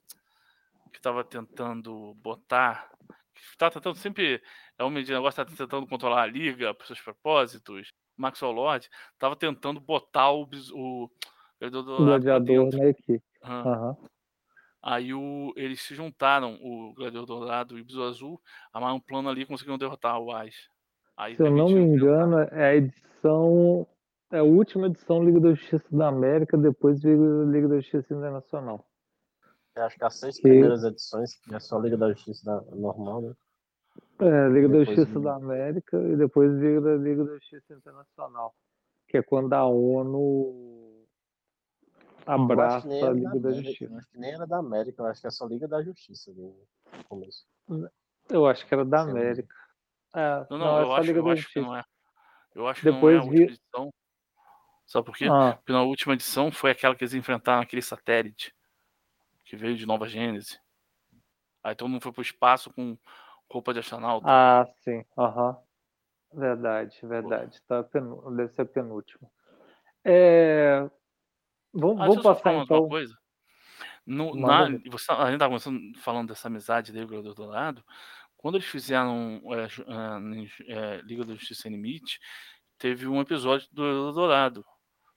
Que tava tentando botar. Que tava tentando sempre. É um negócio, tá tentando controlar a liga para seus propósitos. Maxwell Lord tava tentando botar o, o Gladiador O pra gladiador na equipe. Aham. Aham. Aí o, eles se juntaram, o Gladiador Dourado e o Besouro Azul, armaram um plano ali e conseguiram derrotar o Ais. Aí Se eu não me que- engano, é a edição. É a última edição Liga da Justiça da América, depois Liga da Justiça Internacional. Eu acho que as seis Que- primeiras edições, que é só Liga da Justiça da- normal, né? É, Liga da Depois Justiça veio- da América e depois da Liga da Justiça Internacional. Que é quando a ONU abraça que nem a da Liga da América. Justiça. Eu acho que nem era da América, eu acho que é só Liga da Justiça no começo. Eu acho que era da Sim. América. É, Não, não, não, é eu, acho, Liga eu da acho que não é. Eu acho que Depois não é a última vi- edição. Sabe por quê? Ah, Porque na última edição foi aquela que eles enfrentaram aquele satélite que veio de Nova Gênese. Aí todo mundo foi pro espaço com roupa de astronauta. ah, sim. Aham. Verdade, verdade. Tá penu... Deve ser penúltimo. É, Vamos, Ah, vamos passar então. coisa. No, na, você, a gente falando dessa amizade dele com o Gladiador Dourado. Quando eles fizeram é, é, é, Liga da Justiça Sem Limite, teve um episódio do Dourado.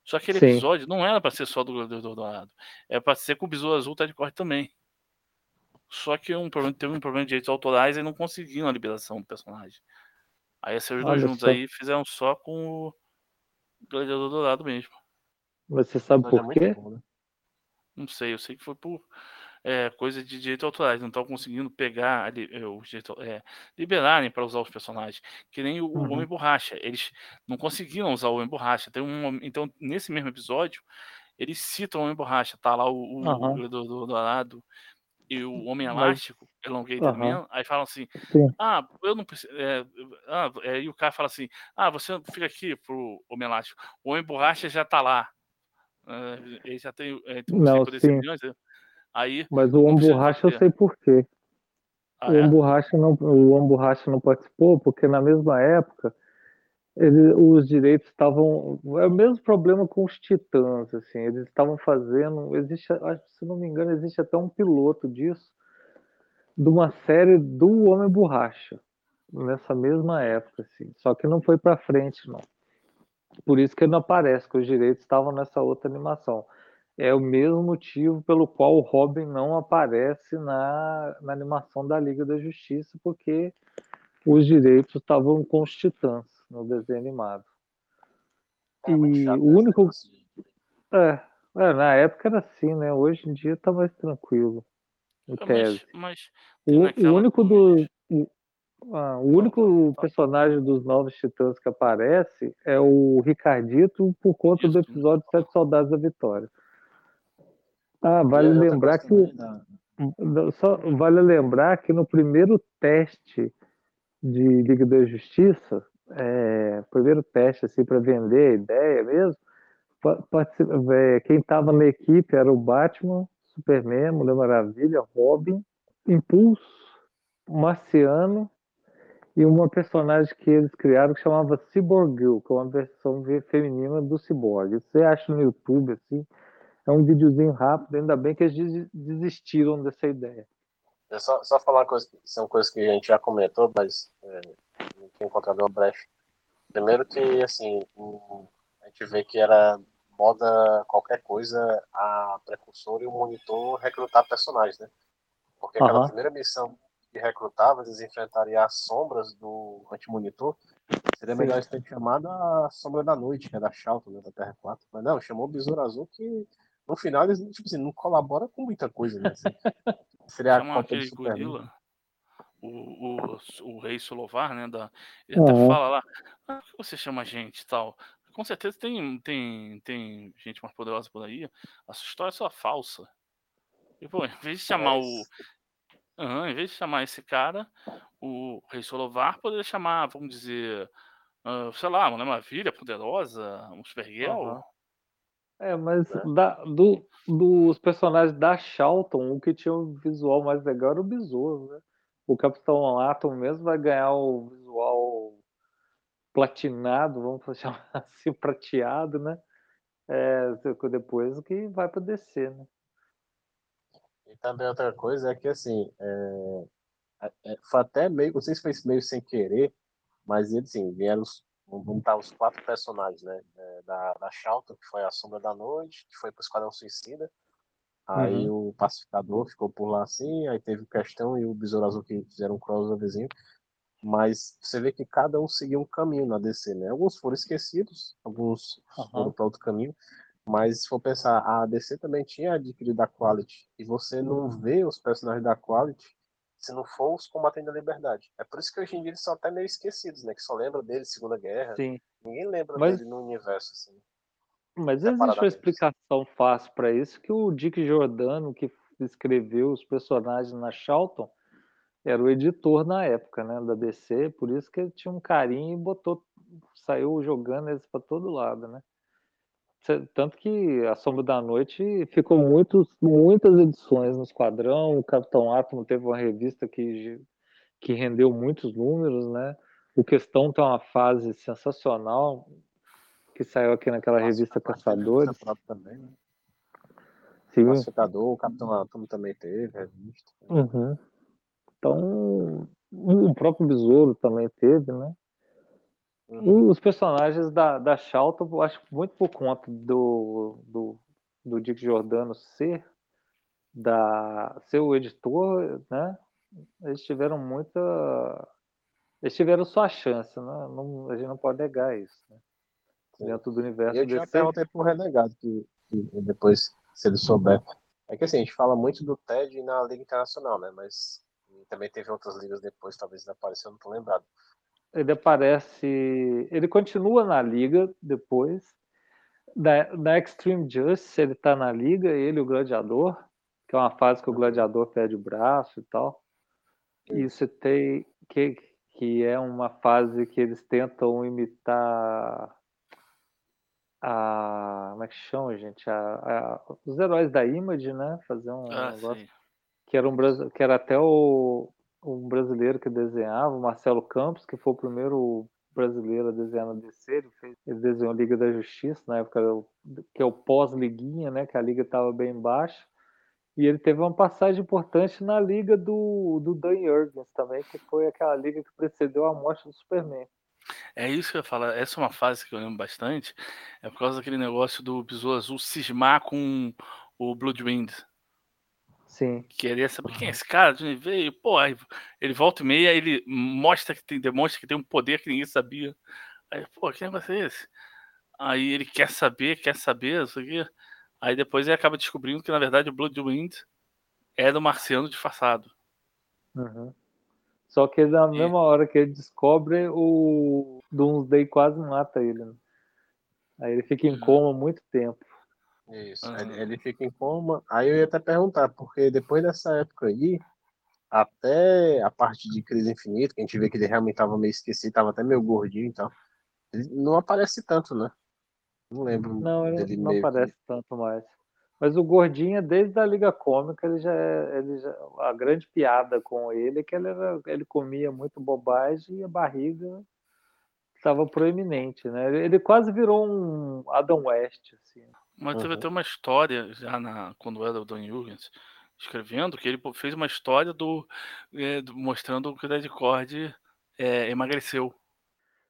Só que aquele Sim. episódio não era pra ser só do Gladiador Dourado. Era pra ser com o Besouro Azul Ted Cord também. Só que um problema, teve um problema de direitos autorais e não conseguiram a liberação do personagem. Aí esses dois juntos aí fizeram só com o Gladiador Dourado mesmo. Mas Você sabe Mas é por quê? bom, né? Não sei, eu sei que foi por é, coisa de direitos autorais, não estão conseguindo pegar é, os direitos, é, liberarem para usar os personagens. Que nem o, o Uhum. Homem Borracha. Eles não conseguiram usar o Homem Borracha. Tem um, então, nesse mesmo episódio, eles citam o Homem Borracha. Tá lá o, o, Aham. o Gladiador Dourado e o Homem Mas- Elástico, Elongated Aham. Man. Aí falam assim: Sim. Ah, eu não preciso. É, ah, é, e o cara fala assim: Ah, você fica aqui pro Homem Elástico. O Homem Borracha já tá lá. É, ele já tem. É, Não, sei poder ser sim. milhões, né? Aí. Mas o Não Borracha eu sei por quê. Ah, o é? Homem Borracha não, o Homem Borracha não participou porque na mesma época ele- os direitos estavam é o mesmo problema com os Titãs assim eles estavam fazendo existe se não me engano existe até um piloto disso de uma série do Homem Borracha nessa mesma época, assim. Só que não foi para frente, não. Por isso que ele não aparece, que os direitos estavam nessa outra animação. É o mesmo motivo pelo qual o Robin não aparece na, na animação da Liga da Justiça, porque os direitos estavam com os Titãs no desenho animado. É muito E o único- É, é, na época era assim, né? Hoje em dia tá mais tranquilo. Em tese. Mas, mas O, o único do- ah, o único personagem dos Novos Titãs que aparece é o Ricardito por conta do episódio Sete Soldados da Vitória. Ah, vale outra lembrar que né? só vale lembrar que no primeiro teste de Liga da Justiça, é, primeiro teste assim para vender a ideia mesmo, é, quem estava na equipe era o Batman, Superman, Mulher Maravilha, Robin, Impulso, Marciano e uma personagem que eles criaram que chamava Cyborg Girl, que é uma versão ve- feminina do Cyborg. Você acha no YouTube assim, é um videozinho rápido, ainda bem que eles des- desistiram dessa ideia. É só, só falar coisa, são coisas que a gente já comentou, mas é, não tinha encontrado uma brecha. Primeiro que, assim, a gente vê que era moda qualquer coisa a precursor e o monitor recrutar personagens, né? Porque aquela Aham. primeira missão que recrutava, eles enfrentariam as sombras do anti-monitor, seria melhor eles terem chamado a Sombra da Noite, que é da Charlton, né, da Terra 4. Mas não, chamou o Besouro Azul que no final eles tipo assim, não colaboram com muita coisa, né? assim. Seria a Copa de Superman. o, o, o rei Solovar, né? Da, ele até fala lá, ah, por que você chama a gente e tal? Com certeza tem, tem, tem gente mais poderosa por aí. A sua história é só falsa. E, pô, em vez de chamar o. Aham, em vez de chamar esse cara, o Rei Solovar poderia chamar, vamos dizer, ah, sei lá, uma Mulher Maravilha poderosa, um Supergirl. Aham. É, mas da- do- dos personagens da Charlton, o que tinha um visual mais legal era o Besouro, né? O Capitão Atom mesmo vai ganhar o visual platinado, vamos chamar assim, prateado, né? É, depois que vai para DC, né? E também outra coisa é que, assim, é, é, foi até meio, não sei se foi meio sem querer, mas eles, assim, vieram, os, vamos estar os quatro personagens, né? É, da, da que foi a Sombra da Noite, que foi pro Esquadrão Suicida. Aí o Pacificador ficou por lá assim, aí teve o Questão e o Besouro Azul que fizeram um crossoverzinho. Mas você vê que cada um seguiu um caminho na DC, né? Alguns foram esquecidos, alguns foram Aham. para outro caminho. Mas se for pensar, a DC também tinha adquirido a Quality. E você não vê os personagens da Quality se não for os combatentes da liberdade. É por isso que hoje em dia eles são até meio esquecidos, né? Que só lembra deles Segunda Guerra. Sim. Ninguém lembra Mas- dele no universo, assim. Mas existe uma explicação fácil para isso, que o Dick Giordano, que escreveu os personagens na Charlton, era o editor na época, né, da DC, por isso que ele tinha um carinho e botou, saiu jogando eles para todo lado, né? Tanto que A Sombra da Noite ficou muitos, muitas edições no Esquadrão, o Capitão Átomo teve uma revista que, que rendeu muitos números, né? O Questão tem uma fase sensacional, que saiu aqui naquela revista Caçadores. Também, né? Sim. Pacificador, o Capitão Atom também teve, revista. Uhum. Então, o próprio Besouro também teve, né? Uhum. Os personagens da, da Charlton, eu acho que muito por conta do, do, do Dick Giordano ser, da, ser o editor, né? Eles tiveram muita. Eles tiveram sua chance, né? Não, a gente não pode negar isso, né? Dentro do universo eu tinha DC. perguntei pro Renegado, que, que depois, se ele souber. É que assim, a gente fala muito do TED na Liga Internacional, né? Mas também teve outras ligas depois, talvez ele apareceu, não tô lembrado. Ele aparece. Ele continua na liga depois. Da, Extreme Justice, ele tá na liga, ele e o Gladiador, que é uma fase que o Gladiador perde o braço e tal. E você tem. Que, que é uma fase que eles tentam imitar. A, como é que chama, gente? A, a- os heróis da Image, né? Fazer um Ah, negócio sim. que era um que era até o um brasileiro que desenhava, Marcelo Campos, que foi o primeiro brasileiro a desenhar na DC, ele, fez, ele desenhou Liga da Justiça, na época que é o pós-liguinha, né, que a liga estava bem baixa, E ele teve uma passagem importante na liga do, do Dan Jurgens também, que foi aquela liga que precedeu a morte do Superman. É isso que eu ia falar. Essa é uma fase que eu lembro bastante. É por causa daquele negócio do Besouro Azul cismar com o Bloodwind. Sim. Queria saber quem é esse cara, de onde veio. Pô, aí ele volta e meia, ele mostra que tem, demonstra que tem um poder que ninguém sabia. Aí, pô, que negócio é esse? Aí ele quer saber, quer saber, isso aqui. Aí depois ele acaba descobrindo que, na verdade, o Bloodwind é do marciano disfarçado. Uhum. Só que na E- mesma hora que ele descobre, o Doomsday quase mata ele. né? Aí ele fica em Uhum. coma muito tempo. Isso. Aham. Ele, ele fica em coma. Aí eu ia até perguntar, porque depois dessa época aí, até a parte de Crise Infinita, que a gente vê que ele realmente tava meio esquecido, tava até meio gordinho e tal. Ele não aparece tanto, né? Não lembro Não, ele dele não meio que- aparece tanto mais. Mas o Gordinho, desde a Liga Cômica, ele já é. Ele já, a grande piada com ele é que ele, era, ele comia muito bobagem e a barriga estava proeminente, né? Ele quase virou um Adam West, assim. Mas teve Uhum. até uma história, já na, quando era o Dan Jurgens escrevendo, que ele fez uma história do, é, do- mostrando que o Ted Cord é, emagreceu.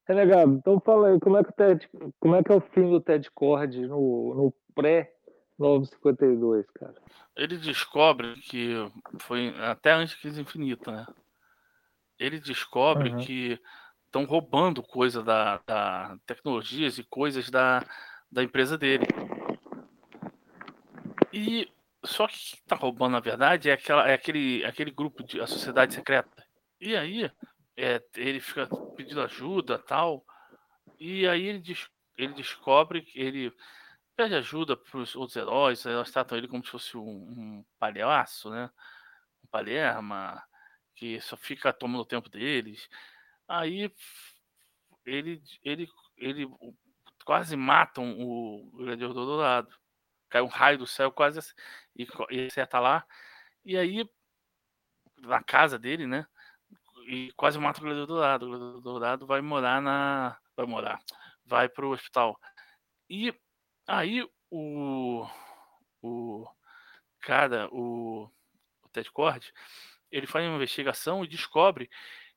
Renegado, então fala aí, como é que, o Ted, como é, que é o fim do Ted Cord no, no pré-952, cara? Ele descobre que foi até antes de Crise Infinita, né? Ele descobre Uhum. que estão roubando coisa da, da tecnologias e coisas da, da empresa dele. E só que tá roubando, na verdade, é, aquela, é aquele, aquele grupo de a sociedade secreta. E aí é, ele fica pedindo ajuda tal. E aí ele, ele descobre que ele pede ajuda para os outros heróis. Elas tratam ele como se fosse um, um palhaço, né? Um palerma que só fica tomando o tempo deles. Aí ele, ele, ele quase matam o gladiador dourado. Cai um raio do céu quase e, e acerta lá. E aí, na casa dele, né? E quase mata o gladiador dourado. O gladiador dourado vai morar na. Vai morar. Vai pro hospital. E aí o. O cara, o, o Ted Cord, ele faz uma investigação e descobre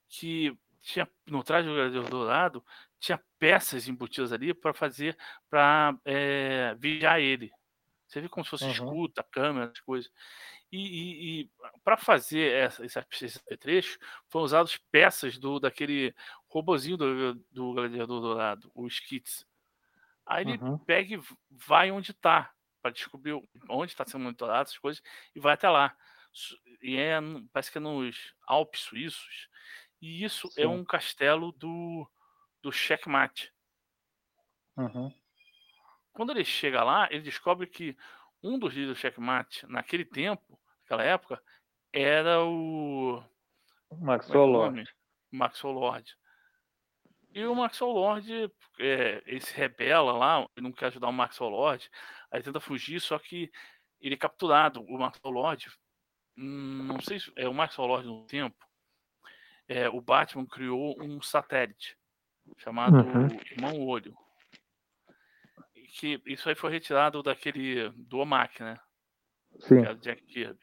que tinha no traje do gladiador dourado tinha peças embutidas ali para fazer para vigiar ele. Você vê como se fosse Uhum. escuta, câmera, as coisas. E, e, e para fazer essa, esse, esse trecho, foram usadas peças do daquele robozinho do, do gladiador dourado, o Skits. Aí ele Uhum. pega e vai onde está, para descobrir onde está sendo monitorado, essas coisas, e vai até lá. E é, parece que é nos Alpes suíços. E isso é Sim. um castelo do, do Checkmate. Uhum. Quando ele chega lá, ele descobre que um dos líderes do Checkmate, naquele tempo, naquela época, era o. É o Lord. Maxwell Lord. E o Maxwell Lord, é, ele se rebela lá, ele não quer ajudar o Maxwell Lord, aí tenta fugir, só que ele é capturado. O Maxwell Lord, não sei se é o Maxwell Lord no tempo, é, o Batman criou um satélite chamado Uhum. Irmão Olho. Que isso aí foi retirado daquele do OMAC, né? Sim. que Jack Kirby.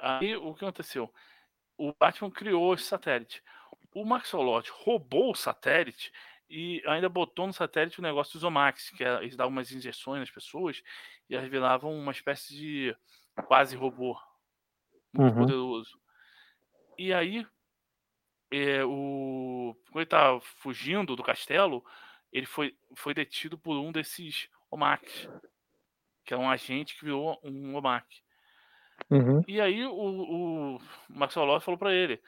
Aí o que aconteceu? O Batman criou esse satélite. O Lord roubou o satélite e ainda botou no satélite o negócio dos Omax, que era, eles davam umas injeções nas pessoas e elas viravam uma espécie de quase robô muito Uhum. poderoso. E aí, é, o, quando ele estava fugindo do castelo, ele foi, foi detido por um desses Omax, que é um agente que virou um Omac. Uhum. E aí o, o Maxwell Lord falou pra ele: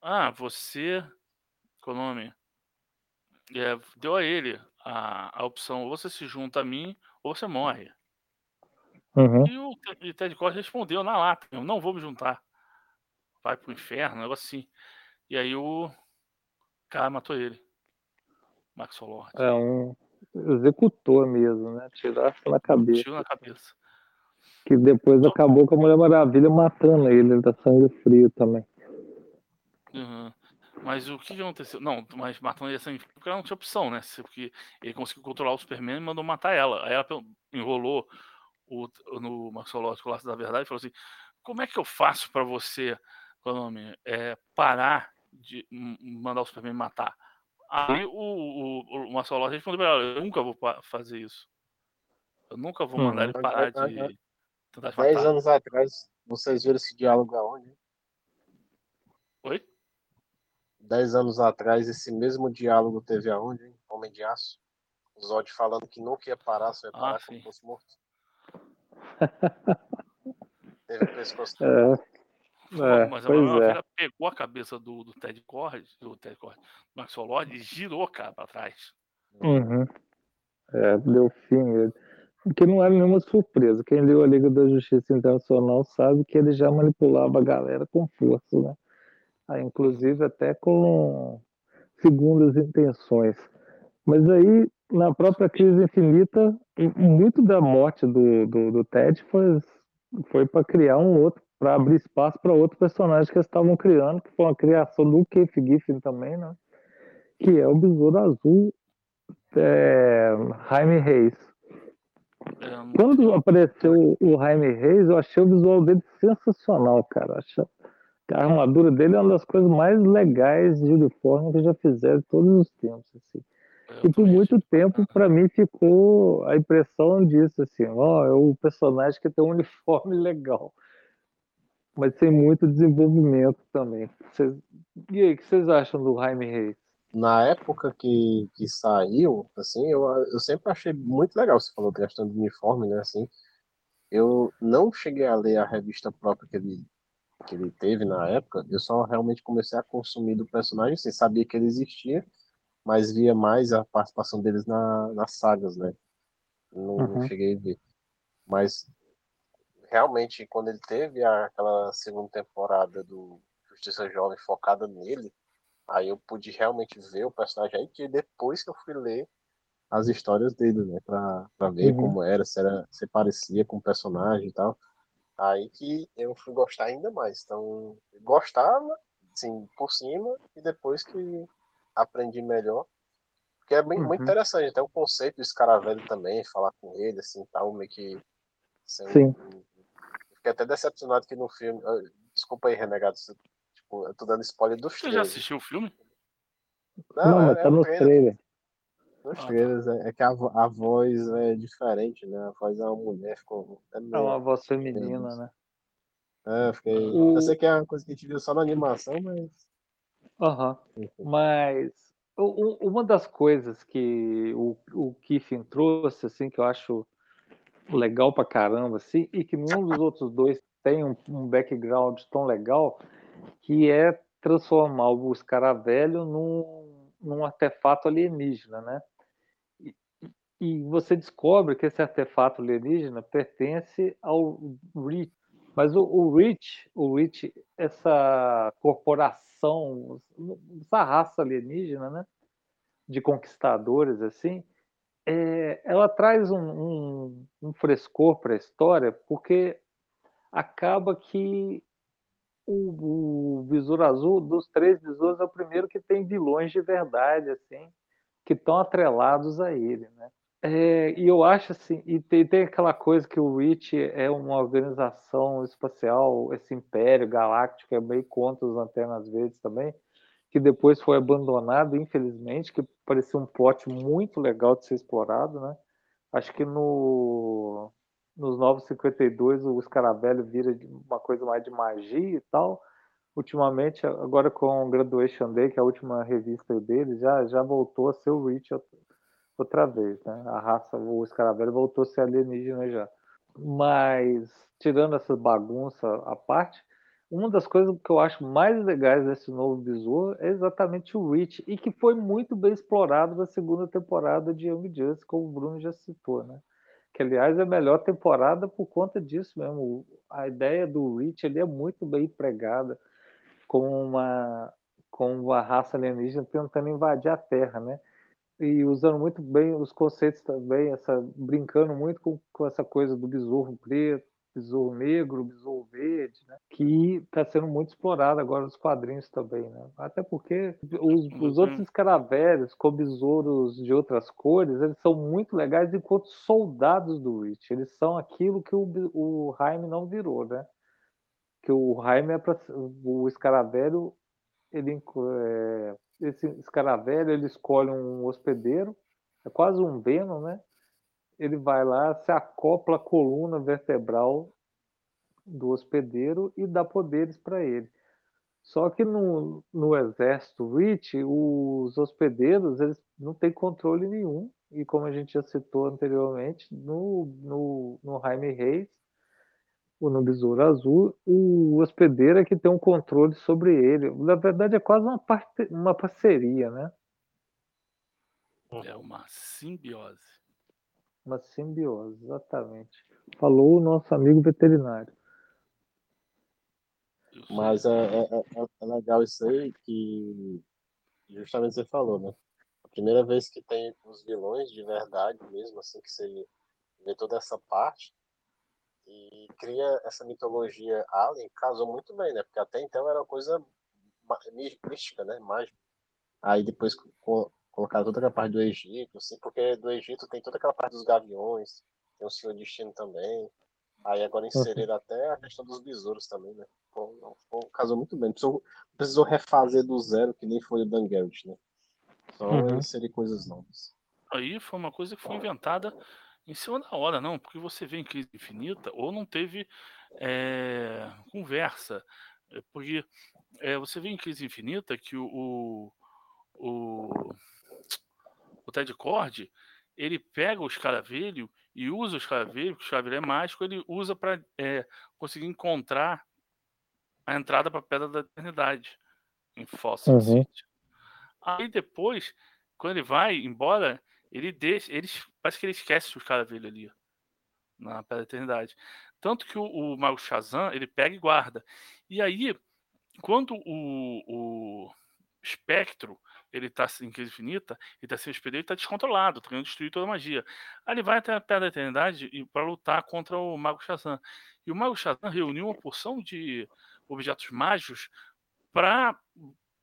Ah, você. Qual é o nome? É, deu a ele a, a opção: ou você se junta a mim ou você morre. Uhum. E o Te- e Ted Cord respondeu na lata: Eu não vou me juntar. Vai pro inferno, negócio assim. E aí o cara matou ele. Maxwell Lord. É um executor mesmo, né? Tirasse na cabeça. Tiro na cabeça. Que depois acabou com a Mulher Maravilha matando ele, ele tá sangue frio também. Uhum. Mas o que, aconteceu? Não, mas matando ele assim, porque ela não tinha opção, né? Porque ele conseguiu controlar o Superman e mandou matar ela. Aí ela enrolou o, no Maxológico Laço da Verdade, falou assim: como é que eu faço para você, qual é o nome, é, parar de mandar o Superman matar? Aí o, o, o Maxológico respondeu: eu nunca vou fazer isso. Eu nunca vou mandar uhum. ele parar de tentar matar. Dez anos atrás, vocês viram esse diálogo aonde? Oi? Dez anos atrás, esse mesmo diálogo teve aonde, hein? Homem de Aço? O Zod falando que nunca ia parar, só ia parar ah, quando fosse morto. teve o pescoço. É. É, mas a é. pegou a cabeça do, do Ted Cord, do Ted Cord, do Maxwell Lord e girou, cara, pra trás. Uhum. É, deu fim. Porque não era nenhuma surpresa. Quem leu a Liga da Justiça Internacional sabe que ele já manipulava a galera com força, né? Aí, inclusive até com segundas intenções. Mas aí, na própria crise infinita, muito da morte do, do, do Ted foi, foi para criar um outro, para abrir espaço para outro personagem que eles estavam criando, que foi uma criação do Keith Giffen também, né? Que é o Besouro Azul é, Jaime Reis. É, Quando apareceu o Jaime Reis, eu achei o visual dele sensacional, cara. Achei, a armadura dele é uma das coisas mais legais de uniforme que já fizeram todos os tempos. Assim. E por muito tempo, para mim, ficou a impressão disso, assim, ó, é o personagem que tem um uniforme legal, mas sem muito desenvolvimento também. Cês... E aí, o que vocês acham do Jaime Reis? Na época que, que saiu, assim, eu, eu sempre achei muito legal, você falou questão do uniforme, né, assim, eu não cheguei a ler a revista própria que ele que ele teve na época, eu só realmente comecei a consumir do personagem, sem sabia que ele existia, mas via mais a participação deles na, nas sagas, né? Não, uhum. não cheguei a ver. Mas realmente, quando ele teve aquela segunda temporada do Justiça Jovem focada nele, aí eu pude realmente ver o personagem aí, que depois que eu fui ler as histórias dele, né? Pra, pra ver uhum. como era, se, era, se parecia com o personagem e tal. Aí que eu fui gostar ainda mais. Então, gostava, sim, por cima, e depois que aprendi melhor. Porque é bem, uhum. muito interessante, até o conceito do escaravelho também, falar com ele, assim, tal, meio que. Assim, sim. Fiquei até decepcionado que no filme. Desculpa aí, renegado. Tipo, eu tô dando spoiler do filme. Você já assistiu o filme? Não, Não é, tá é no trailer. Nos ah, trailers, tá. é, que a, a voz é diferente, né? A voz é uma mulher, ficou. É, é uma voz feminina, né? É, fiquei. O... Eu sei que é uma coisa que a gente viu só na animação, mas. Aham. Uhum. Mas uma das coisas que o, o Kiffin trouxe, assim, que eu acho legal pra caramba, assim, e que nenhum dos outros dois tem um, um background tão legal, que é transformar o escaravelho num, num artefato alienígena, né? e você descobre que esse artefato alienígena pertence ao Reach. Mas o, o Reach, o Reach, essa corporação, essa raça alienígena, né, de conquistadores assim, é, ela traz um, um, um frescor para a história, porque acaba que o, o Azul, dos três besouros, é o primeiro que tem vilões de verdade, assim, que estão atrelados a ele, né? É, e eu acho assim, e tem, tem, aquela coisa que o REACH é uma organização espacial, esse império galáctico é meio contra os antenas verdes também, que depois foi abandonado, infelizmente, que parecia um plot muito legal de ser explorado, né? Acho que no nos Novos 52 o Escaravelho vira uma coisa mais de magia e tal. Ultimamente, agora com Graduation Day, que é a última revista dele, já, já voltou a ser o Reach outra vez, né? A raça, o escaravelho voltou a ser alienígena já. Mas, tirando essa bagunça à parte, uma das coisas que eu acho mais legais desse novo besouro é exatamente o Reach, e que foi muito bem explorado na segunda temporada de Young Justice, como o Bruno já citou, né? Que, aliás, é a melhor temporada por conta disso mesmo. A ideia do Reach ele é muito bem empregada com uma, com uma raça alienígena tentando invadir a Terra, né? e usando muito bem os conceitos também, essa, brincando muito com, com essa coisa do besouro preto, besouro negro, besouro verde, né? que está sendo muito explorado agora nos quadrinhos também, né? Até porque os, os outros escaravelhos com besouros de outras cores, eles são muito legais enquanto soldados do Rich. Eles são aquilo que o, o Jaime não virou, né? Que o Jaime é para o escaravelho, ele é, esse escaravelho ele escolhe um hospedeiro, é quase um Venom, né? Ele vai lá, se acopla a coluna vertebral do hospedeiro e dá poderes para ele. Só que no, no exército Rich, os hospedeiros eles não têm controle nenhum. E como a gente já citou anteriormente, no, no, no Jaime Reis, ou no Besouro Azul, o hospedeiro é que tem um controle sobre ele. Na verdade, é quase uma, parte, uma parceria, né? É uma simbiose. Uma simbiose, exatamente. Falou o nosso amigo veterinário. Mas é, é, é, é, legal isso aí que justamente você falou, né? A primeira vez que tem os vilões de verdade mesmo, assim, que você vê toda essa parte e cria essa mitologia alien, casou muito bem, né? Porque até então era uma coisa mística, né? Mágica. Aí depois colocaram toda aquela parte do Egito, assim, porque do Egito tem toda aquela parte dos gaviões, tem o Senhor Destino também. Aí agora inseriram até a questão dos besouros também, né? Pô, casou muito bem. Precisou, precisou refazer do zero, que nem foi o Dan Garrett, né? Só uhum. inserir coisas novas. Aí foi uma coisa que foi inventada em cima da hora, não, porque você vê em Crise Infinita ou não teve é, conversa. É, porque é, você vê em Crise Infinita que o, o, o Ted Cord ele pega o escaravelho e usa o escaravelho, porque o escaravelho é mágico, ele usa para é, conseguir encontrar a entrada para a Pedra da Eternidade em Fossil uhum. City. Aí depois, quando ele vai embora, ele deixa, ele, parece que ele esquece o escaravelho ali na Pedra da Eternidade. Tanto que o, o Mago Shazam, ele pega e guarda. E aí, quando o, o espectro ele tá em crise infinita, ele tá sem hospedeiro, ele tá descontrolado, tá querendo destruir toda a magia. Aí ele vai até a Pedra da Eternidade para lutar contra o Mago Shazam. E o Mago Shazam reuniu uma porção de objetos mágicos para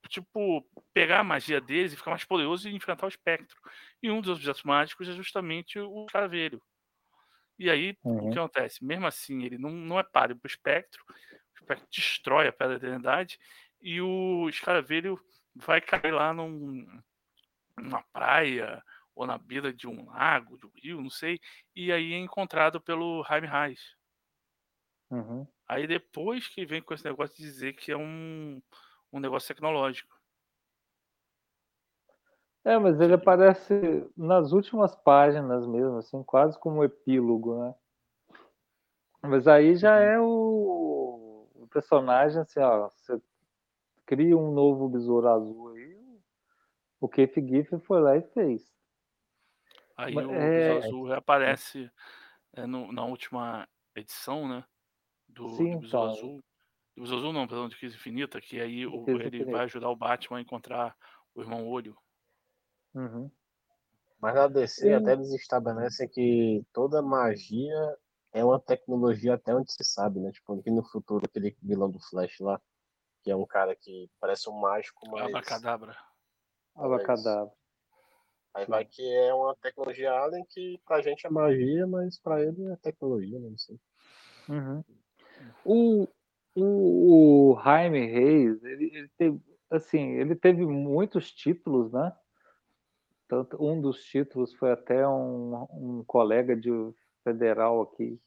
tipo pegar a magia deles e ficar mais poderoso e enfrentar o espectro. E um dos objetos mágicos é justamente o cravelho. E aí uhum. o que acontece? Mesmo assim, ele não, não é páreo para o espectro, o espectro destrói a Pedra da Eternidade e o escaravelho vai cair lá num, numa praia ou na beira de um lago, de um rio, não sei, e aí é encontrado pelo Jaime Reis. Uhum. Aí depois que vem com esse negócio de dizer que é um, um negócio tecnológico. É, mas ele aparece nas últimas páginas mesmo, assim, quase como um epílogo, né? Mas aí já uhum. é o, o personagem, assim, ó, você cria um novo besouro azul aí, o Keith Giffen foi lá e fez. Aí Mas, o é... besouro azul reaparece é, no, na última edição, né? Do, Sim, do besouro então... azul. Do besouro azul não, perdão, de Crise Infinita, que aí o, ele Infinita. vai ajudar o Batman a encontrar o irmão Olho. Uhum. Mas na DC até eles estabelecem que toda magia é uma tecnologia até onde se sabe, né? Tipo, aqui no futuro, aquele vilão do Flash lá, que é um cara que parece um mágico, mas. Abacadabra. Abacadabra. Aí vai que é uma tecnologia alien que pra gente é magia, mas pra ele é tecnologia, né? não sei. Uhum. O, o, o Jaime Reis, ele, ele, teve, assim, ele teve muitos títulos, né? Tanto, um dos títulos foi até um, um colega de federal aqui,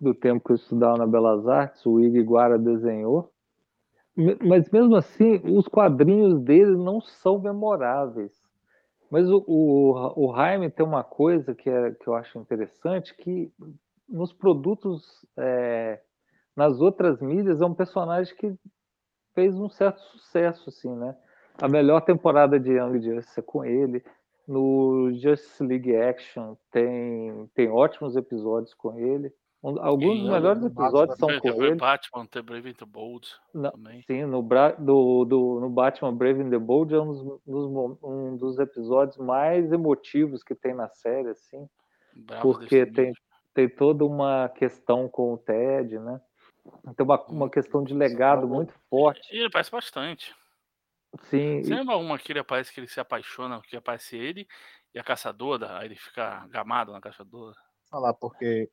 do tempo que eu estudava na Belas Artes, o Ig Guara desenhou. Mas mesmo assim, os quadrinhos dele não são memoráveis. Mas o, o, o Jaime tem uma coisa que, é, que eu acho interessante, que nos produtos, é, nas outras mídias, é um personagem que fez um certo sucesso, assim, né? A melhor temporada de Young Justice é com ele. No Justice League Action tem, tem ótimos episódios com ele. Alguns dos melhores episódios são com ele. Batman, The Brave and the Bold também. Sim, no, do, do, no Batman Brave and the Bold é um dos, um dos episódios mais emotivos que tem na série, assim. Bravo porque tem, tem toda uma questão com o Ted, né? Tem uma, uma questão de legado muito forte. E ele aparece bastante. Sim. Você lembra uma que ele aparece que ele se apaixona, que aparece ele e a caçadora, aí ele fica gamado na caçadora? Falar, porque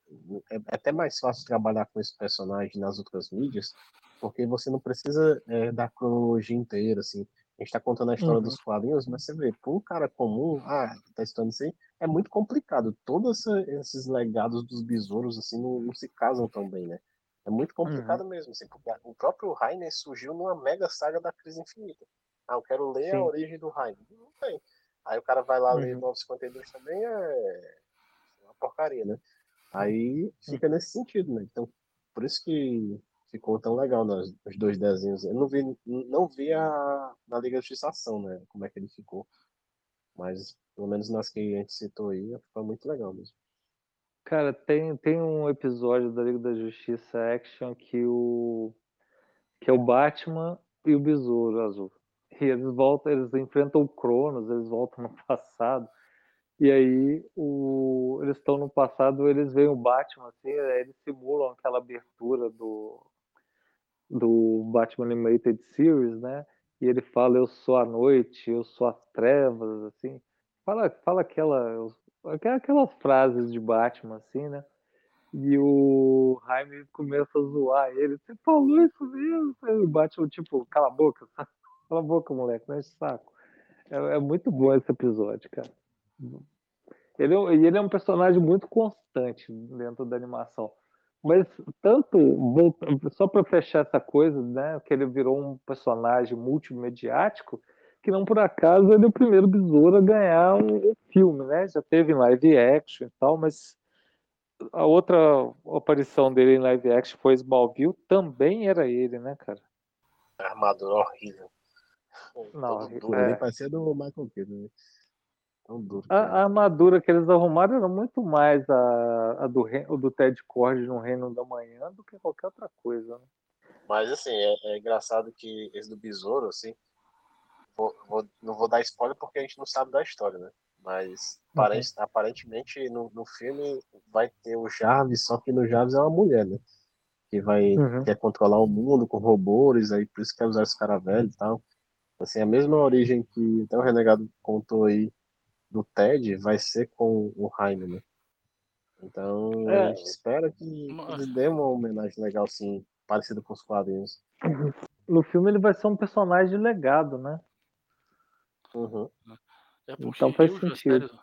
é, é até mais fácil trabalhar com esse personagem nas outras mídias, porque você não precisa é, da cronologia inteira, assim. A gente tá contando a história Uhum. dos quadrinhos, mas você vê, para um cara comum, ah, tá estudando isso aí, é muito complicado. Todos esses legados dos besouros, assim, não, não se casam tão bem, né? É muito complicado mesmo, assim, porque o próprio Rainer surgiu numa mega saga da Crise Infinita. Ah, eu quero ler Sim. a origem do Rainer. Não tem. Aí o cara vai lá ler Uhum. 952 também, é porcaria, né? Aí fica nesse sentido, né? Então, por isso que ficou tão legal nos, nos dois desenhos. Eu não vi, não vi a, na Liga da Justiça ação, né? Como é que ele ficou. Mas, pelo menos nas que a gente citou aí, foi muito legal mesmo. Cara, tem, tem um episódio da Liga da Justiça Action que o que é o Batman e o Besouro Azul. E eles voltam, eles enfrentam o Cronos, eles voltam no passado. E aí o, eles estão no passado, eles veem o Batman assim, aí eles simulam aquela abertura do do Batman Animated Series, né? E ele fala eu sou a noite, eu sou as trevas, assim. Fala, fala aquela, aquelas frases de Batman, assim, né? E o Jaime começa a zoar ele. Você falou isso mesmo? Aí o Batman, tipo, cala a boca, cala a boca, moleque, não é saco. É, é muito bom esse episódio, cara. Ele, é- e ele é um personagem muito constante dentro da animação. Mas tanto, só para fechar essa coisa, né, que ele virou um personagem multimediático, que não por acaso ele é o primeiro besouro a ganhar um, filme, né? Já teve em live action e tal, mas a outra aparição dele em live action foi Smallville, também era ele, né, cara? Armadura horrível. Não, Todo é. nem parecia do Michael Keaton, né? A, a armadura que eles arrumaram era muito mais a, a do, do Ted Cord no Reino da Manhã do que qualquer outra coisa. Né? Mas assim, é, é engraçado que esse do besouro, assim, vou- vou- não vou dar spoiler porque a gente não sabe da história, né? Mas pare- aparentemente no, no filme vai ter o Jarvis, só que no Jarvis é uma mulher, né? Que vai Uhum. quer controlar o mundo com robôs, aí por isso quer usar esse cara velho e tal. Assim, a mesma origem que até o Renegado contou aí do Ted vai ser com o Jaime, né? Então É. a gente espera que eles dêem uma homenagem legal, assim, parecida com os quadrinhos. No filme ele vai ser um personagem de legado, né? Uhum. É porque Então faz eu, já sentido. sério,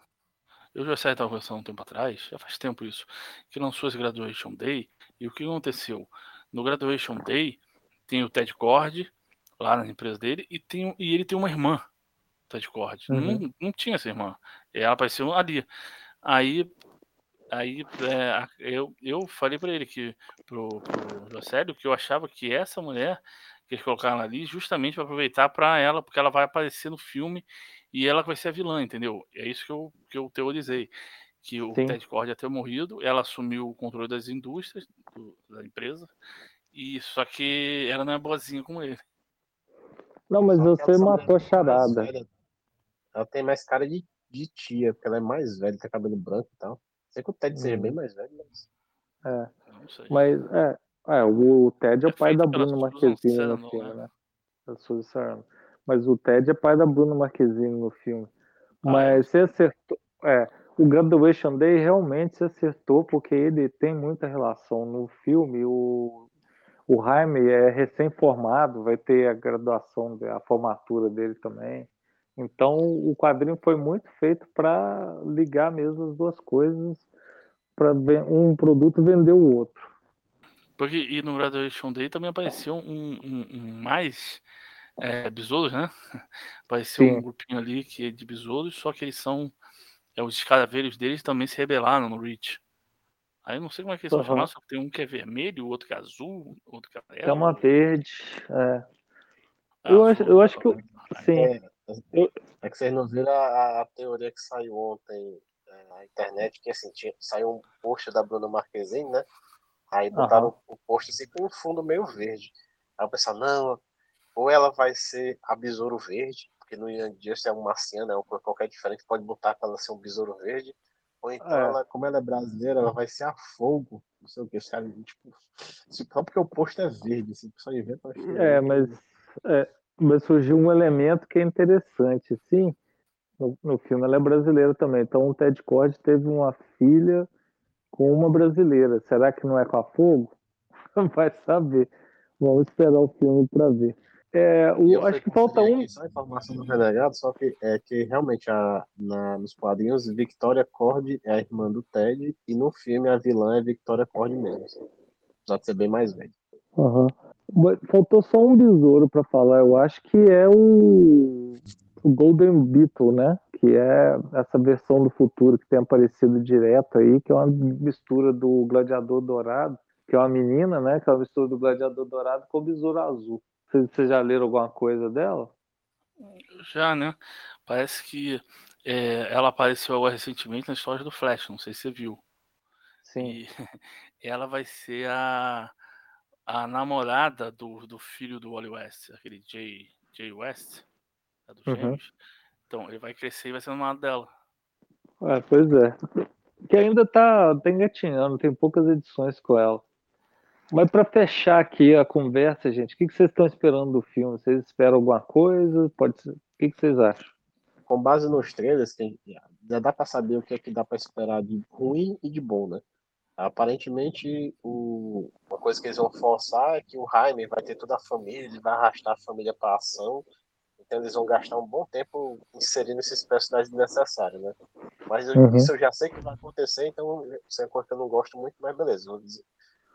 eu já estava conversando um tempo atrás, já faz tempo isso, que lançou esse Graduation Day, e o que aconteceu? No Graduation Day tem o Ted Cord, lá na empresa dele, e, tem, e ele tem uma irmã, Ted Cord. Uhum. Não, não tinha essa irmã. Ela apareceu ali. Aí, aí é, eu, eu falei pra ele que, pro, pro Jocélio, que eu achava que essa mulher que eles colocaram ali justamente para aproveitar para ela, porque ela vai aparecer no filme e ela vai ser a vilã, entendeu? É isso que eu, que eu teorizei. Que o Sim. Ted Cord ia ter morrido, ela assumiu o controle das indústrias, do- da empresa, e só que ela não é boazinha como ele. Não, mas você matou a é charada. Ela tem mais cara de, de tia, porque ela é mais velha, tem cabelo branco e tal. Sei que o Ted seja Uhum. bem mais velho, mas. É, não sei. mas é, é, o Ted é É o pai da Bruna Marquezine no filme, né? né? Sarandon. Mas o Ted é pai da Bruna Marquezine no filme. Ah, Mas você acertou. É, o Graduation Day realmente se acertou, porque ele tem muita relação no filme. O, o Jaime é recém-formado, vai ter a graduação, a formatura dele também. Então o quadrinho foi muito feito para ligar mesmo as duas coisas, para um produto vender o outro. Porque e no Graduation Day também apareceu um, um- um mais é, besouros, né? Apareceu Sim. um grupinho ali que é de besouros, só que eles são. É, os escraveiros deles também se rebelaram no Reach. Aí eu não sei como é que eles são Aham. chamados, só que tem um que é vermelho, o outro que é azul, o outro que é amarelo. É uma verde. É. Ah, Eu acho, eu acho que sim. É, Eu- é que vocês não viram a, a teoria que saiu ontem é, na internet, que assim, tinha, saiu um post da Bruna Marquezine, né? Aí botaram o post assim com um fundo meio verde. Aí o pessoal, não, ou ela vai ser a besouro verde, porque no Ian Dias é um marciano, é uma qualquer diferente, pode botar pra ela ser um besouro verde, Ou então, É. ela, como ela é brasileira, ela vai ser a fogo. Não sei o que, os caras, tipo, só porque o posto é verde, assim, só inventa uma. É, mas, é, mas surgiu um elemento que é interessante, sim. No, no filme ela é brasileira também. Então o Ted Cord teve uma filha com uma brasileira. Será que não é com a Fogo? Vai saber. Vamos esperar o filme para ver. É, o- acho que falta um. Só informação do Renegado, só que é que realmente a, na, nos quadrinhos Victoria Cord é a irmã do Ted e no filme a vilã é Victoria Cord mesmo. Apesar de ser bem mais velha. Aham. Faltou só um besouro para falar. Eu acho que é o, o Golden Beetle, né? Que é essa versão do futuro que tem aparecido direto aí, que é uma mistura do Gladiador Dourado, que é uma menina, né? Que é uma mistura do Gladiador Dourado com o Besouro Azul. Vocês vocês já leram alguma coisa dela? Já, né? Parece que é, ela apareceu agora recentemente na história do Flash, não sei se você viu. Sim. E ela vai ser a, a namorada do, do filho do Wally West, aquele Jay, Jay West, é dos Uhum. Então, ele vai crescer e vai ser namorado dela. É, pois é. Que ainda tá, tá engatinhando, tem poucas edições com ela. Mas para fechar aqui a conversa, gente, o que que vocês estão esperando do filme? Vocês esperam alguma coisa? Pode ser... O que que vocês acham? Com base nos trailers, tem, já dá pra saber o que é que dá pra esperar de ruim e de bom, né? Aparentemente, o, uma coisa que eles vão forçar é que o Jaime vai ter toda a família, ele vai arrastar a família pra ação. Então eles vão gastar um bom tempo inserindo esses personagens desnecessários, né? Mas eu- Uhum. isso eu já sei que vai acontecer, então isso é uma coisa que eu não gosto muito, mas beleza, vou dizer.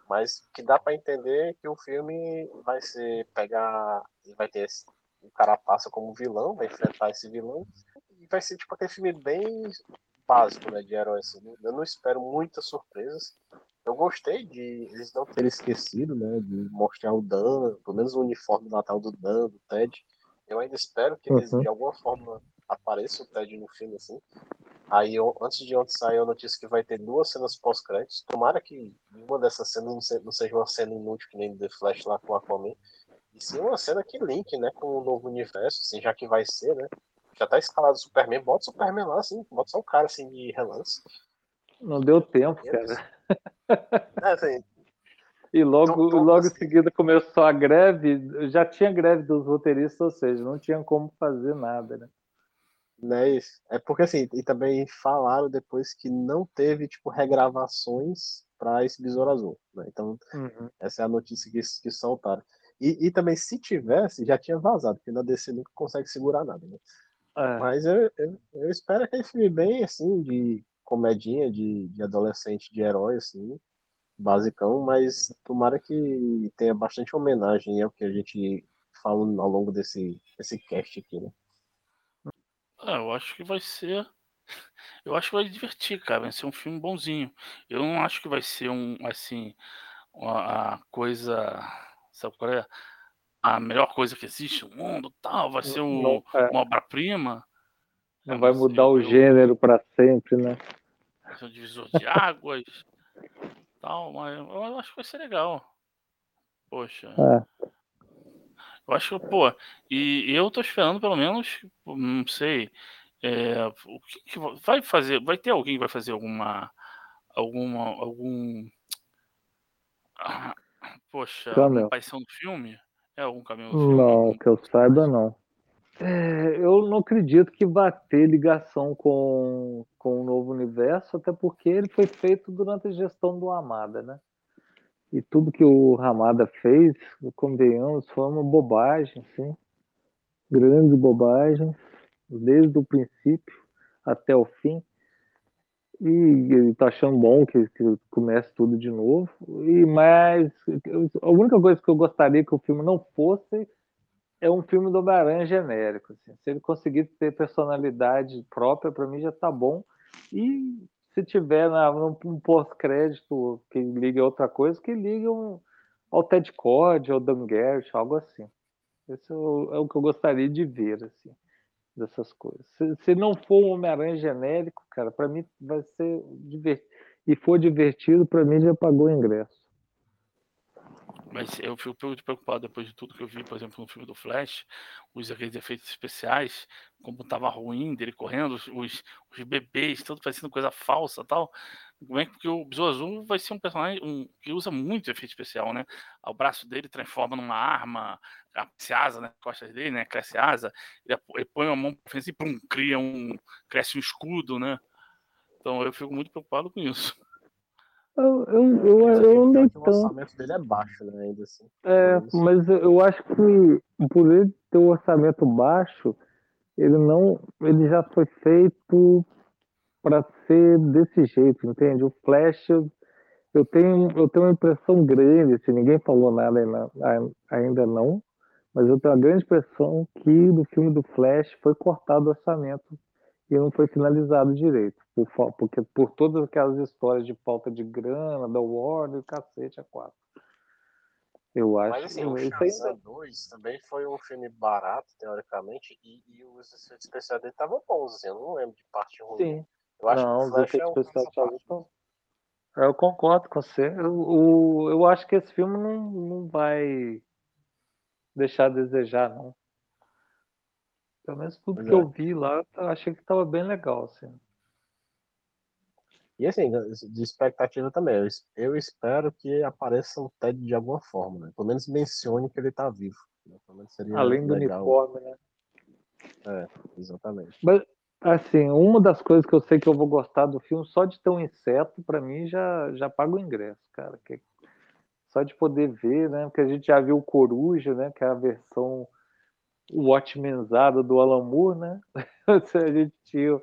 Mas que dá pra entender é que o filme vai ser pegar, vai ter esse, o Carapaça como vilão, vai enfrentar esse vilão, e vai ser tipo aquele filme bem básico, né, de herói, assim. Eu não espero muitas surpresas. Eu gostei de eles não terem esquecido, né, de mostrar o Dan, pelo menos o uniforme Natal do Dan, do Ted. Eu ainda espero que eles, Uhum. de alguma forma, apareça o Ted no filme, assim. Aí, eu- antes de ontem sair a notícia que vai ter duas cenas pós-créditos. Tomara que uma dessas cenas não se- não seja uma cena inútil, que nem The Flash lá com o Aquaman. E sim uma cena que link, né, com o novo universo, assim, já que vai ser, né? Já tá escalado o Superman, bota o Superman lá, assim, bota só o cara, assim, de relance. Não deu tempo, cara. É, assim, E logo, Tô- tô logo em assim. seguida começou a greve, já tinha greve dos roteiristas, ou seja, não tinha como fazer nada, né? Não é isso. É porque assim, e também falaram depois que não teve, tipo, regravações para esse Besouro Azul. Né? Então, essa é a notícia que, que soltaram. E, e também, se tivesse, já tinha vazado, porque na DC nunca consegue segurar nada, né? É. Mas eu, eu, eu espero aquele filme bem, assim, de comedinha, de, de adolescente, de herói, assim, basicão, mas tomara que tenha bastante homenagem ao que a gente fala ao longo desse, desse cast aqui, né? Ah, eu acho que vai ser. Eu acho que vai divertir, cara. Vai ser um filme bonzinho. Eu não acho que vai ser um, assim, uma, a coisa. Sabe qual é? A melhor coisa que existe no mundo, tal. Vai ser um, Não, é, uma obra-prima. não É, vai mas mudar o gênero para sempre, né? Vai ser um divisor de águas. tal, mas eu acho que vai ser legal. Poxa. É. Eu acho que, pô, e eu tô esperando pelo menos, não sei, é, o que, que va- vai fazer, vai ter alguém que vai fazer alguma, alguma, algum, ah, poxa, aparição no filme? É algum caminho? Não, que eu saiba, não. É, eu não acredito que vá ter ligação com, com o novo universo, até porque ele foi feito durante a gestão do Hamada, né? E tudo que o Hamada fez, convenhamos, foi uma bobagem, sim. Grande bobagem, desde o princípio até o fim. E ele tá achando bom que, que comece tudo de novo. E mas a única coisa que eu gostaria que o filme não fosse é um filme do Homem-Aranha genérico. assim. Se ele conseguir ter personalidade própria, para mim já tá bom. E se tiver na, um pós-crédito que ligue a outra coisa, que ligue um, ao Ted Cord, ao Dan Garrett, algo assim. Esse é o, é o que eu gostaria de ver, assim, dessas coisas. Se, se não for um Homem-Aranha genérico, cara, para mim vai ser divertido. E for divertido, para mim já pagou o ingresso. Mas eu fico muito preocupado depois de tudo que eu vi, por exemplo, no filme do Flash, os aqueles efeitos especiais, como tava ruim dele correndo, os, os, bebês, tudo parecendo coisa falsa tal. Como é que o Besouro Azul vai ser um personagem um, que usa muito efeito especial, né? O braço dele transforma numa arma, cresce asa, né? Costas dele, né? Cresce asa, ele, ele põe a mão pra frente e pum, cria um. cresce um escudo, né? Então eu fico muito preocupado com isso. Eu, eu, eu, eu não O tanto. orçamento dele é baixo, né? Ainda assim. É, mas eu acho que por ele ter um orçamento baixo, ele não, ele já foi feito para ser desse jeito, entende? O Flash, eu, eu tenho, eu tenho uma impressão grande, assim, ninguém falou nada ainda, ainda não, mas eu tenho uma grande impressão que no filme do Flash foi cortado o orçamento e não foi finalizado direito, por, porque por todas aquelas histórias de falta de grana, da Warner, cacete, a quatro. Eu acho Mas assim, o isso aí Shazam 2 também foi um filme barato, teoricamente, e, e os efeitos especiais dele estavam bons, assim, eu não lembro de parte ruim. Sim. Eu acho Não, que o os é efeitos um especiais parte. estão. Eu concordo com você. Eu, o- eu acho que esse filme não, não vai deixar a desejar, não. Pelo menos tudo Pois que é. eu vi lá, eu achei que estava bem legal, assim. E assim, de expectativa também, eu, es- eu espero que apareça o Ted de alguma forma, né? Pelo menos mencione que ele tá vivo. né? Além do legal. uniforme, né? Exatamente. Mas, assim, uma das coisas que eu sei que eu vou gostar do filme, só de ter um inseto, pra mim, já, já paga o ingresso, cara. Que, só de poder ver, né? Porque a gente já viu o Coruja, né? Que é a versão Watchmenzada do Alan Moore, né? a gente tinha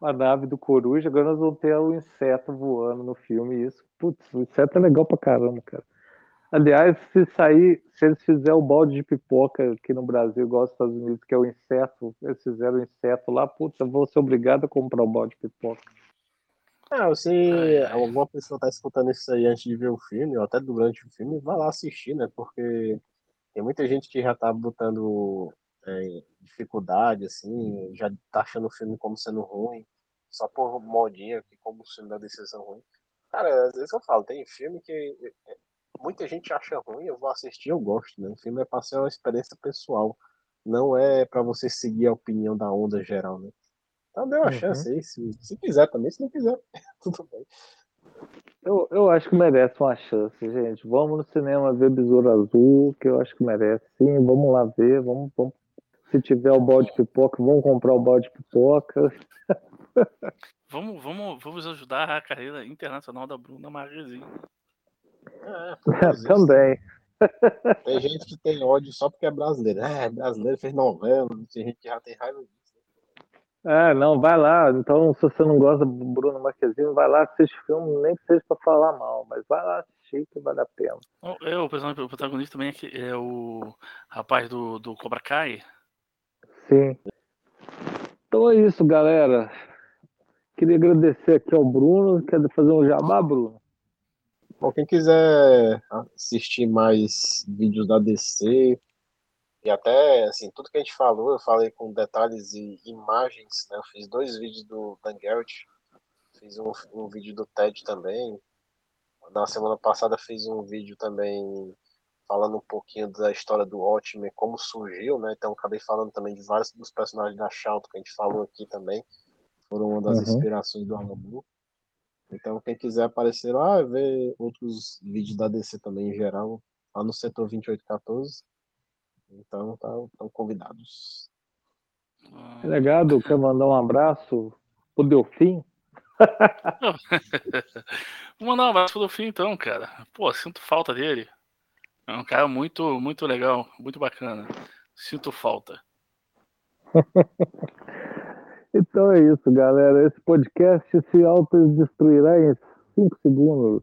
a nave do Coruja, agora nós vamos ter o inseto voando no filme. e Isso, putz, o inseto é legal pra caramba, cara. Aliás, se sair, se eles fizerem o balde de pipoca aqui no Brasil, igual aos Estados Unidos, que é o inseto, eles fizeram o inseto lá, putz, eu vou ser obrigado a comprar o balde de pipoca. Ah, se Ai, ai. alguma pessoa tá escutando isso aí antes de ver o filme, ou até durante o filme, vai lá assistir, né? Porque tem muita gente que já tá botando é, dificuldade, assim, já tá achando o filme como sendo ruim, só por modinha, que como o filme da decisão ruim. Cara, às vezes eu falo, tem filme que é, muita gente acha ruim, eu vou assistir, eu gosto, né? O filme é pra ser uma experiência pessoal, não é pra você seguir a opinião da onda geral, né? Então dê uma Uhum. chance aí, se, se quiser também, se não quiser, tudo bem. Eu, eu acho que merece uma chance, gente. Vamos no cinema ver Besouro Azul, que eu acho que merece. Sim, vamos lá ver. Vamos, vamos- Se tiver o balde de pipoca, vamos comprar o balde de pipoca. Vamos, vamos, vamos ajudar a carreira internacional da Bruna Marquezine. É, isso. Também. Tem gente que tem ódio só porque é brasileiro. É, brasileiro fez novela, tem gente que já tem raiva disso. É, não, vai lá. Então, se você não gosta do Bruno Marquezine, vai lá, assiste o filme, nem que seja pra falar mal, mas vai lá assistir que vale a pena. É, o personagem- o protagonista também é, que- é o rapaz do, do Cobra Kai. Sim. Então é isso, galera. Queria agradecer aqui ao Bruno. Quer fazer um jabá, Bruno? Bom, quem quiser assistir mais vídeos da DC e até assim, tudo que a gente falou, eu falei com detalhes e imagens, né? Eu fiz dois vídeos do Dan Garrett, fiz um, um vídeo do Ted também. Na semana passada fiz um vídeo também falando um pouquinho da história do Watchmen, como surgiu, né? Então acabei falando também de vários dos personagens da Shout que a gente falou aqui também. Foram uma das Uhum. inspirações do Alan Moore. Então, quem quiser aparecer lá, ver outros vídeos da DC também em geral, lá no setor 2814. Então, estão convidados. Ah, Delegado, quer mandar um abraço pro Delfim? Vou mandar um abraço pro fim então, cara. Pô, sinto falta dele. É um cara muito, muito legal, muito bacana. Sinto falta. Então é isso, galera. Esse podcast se autodestruirá em 5 segundos.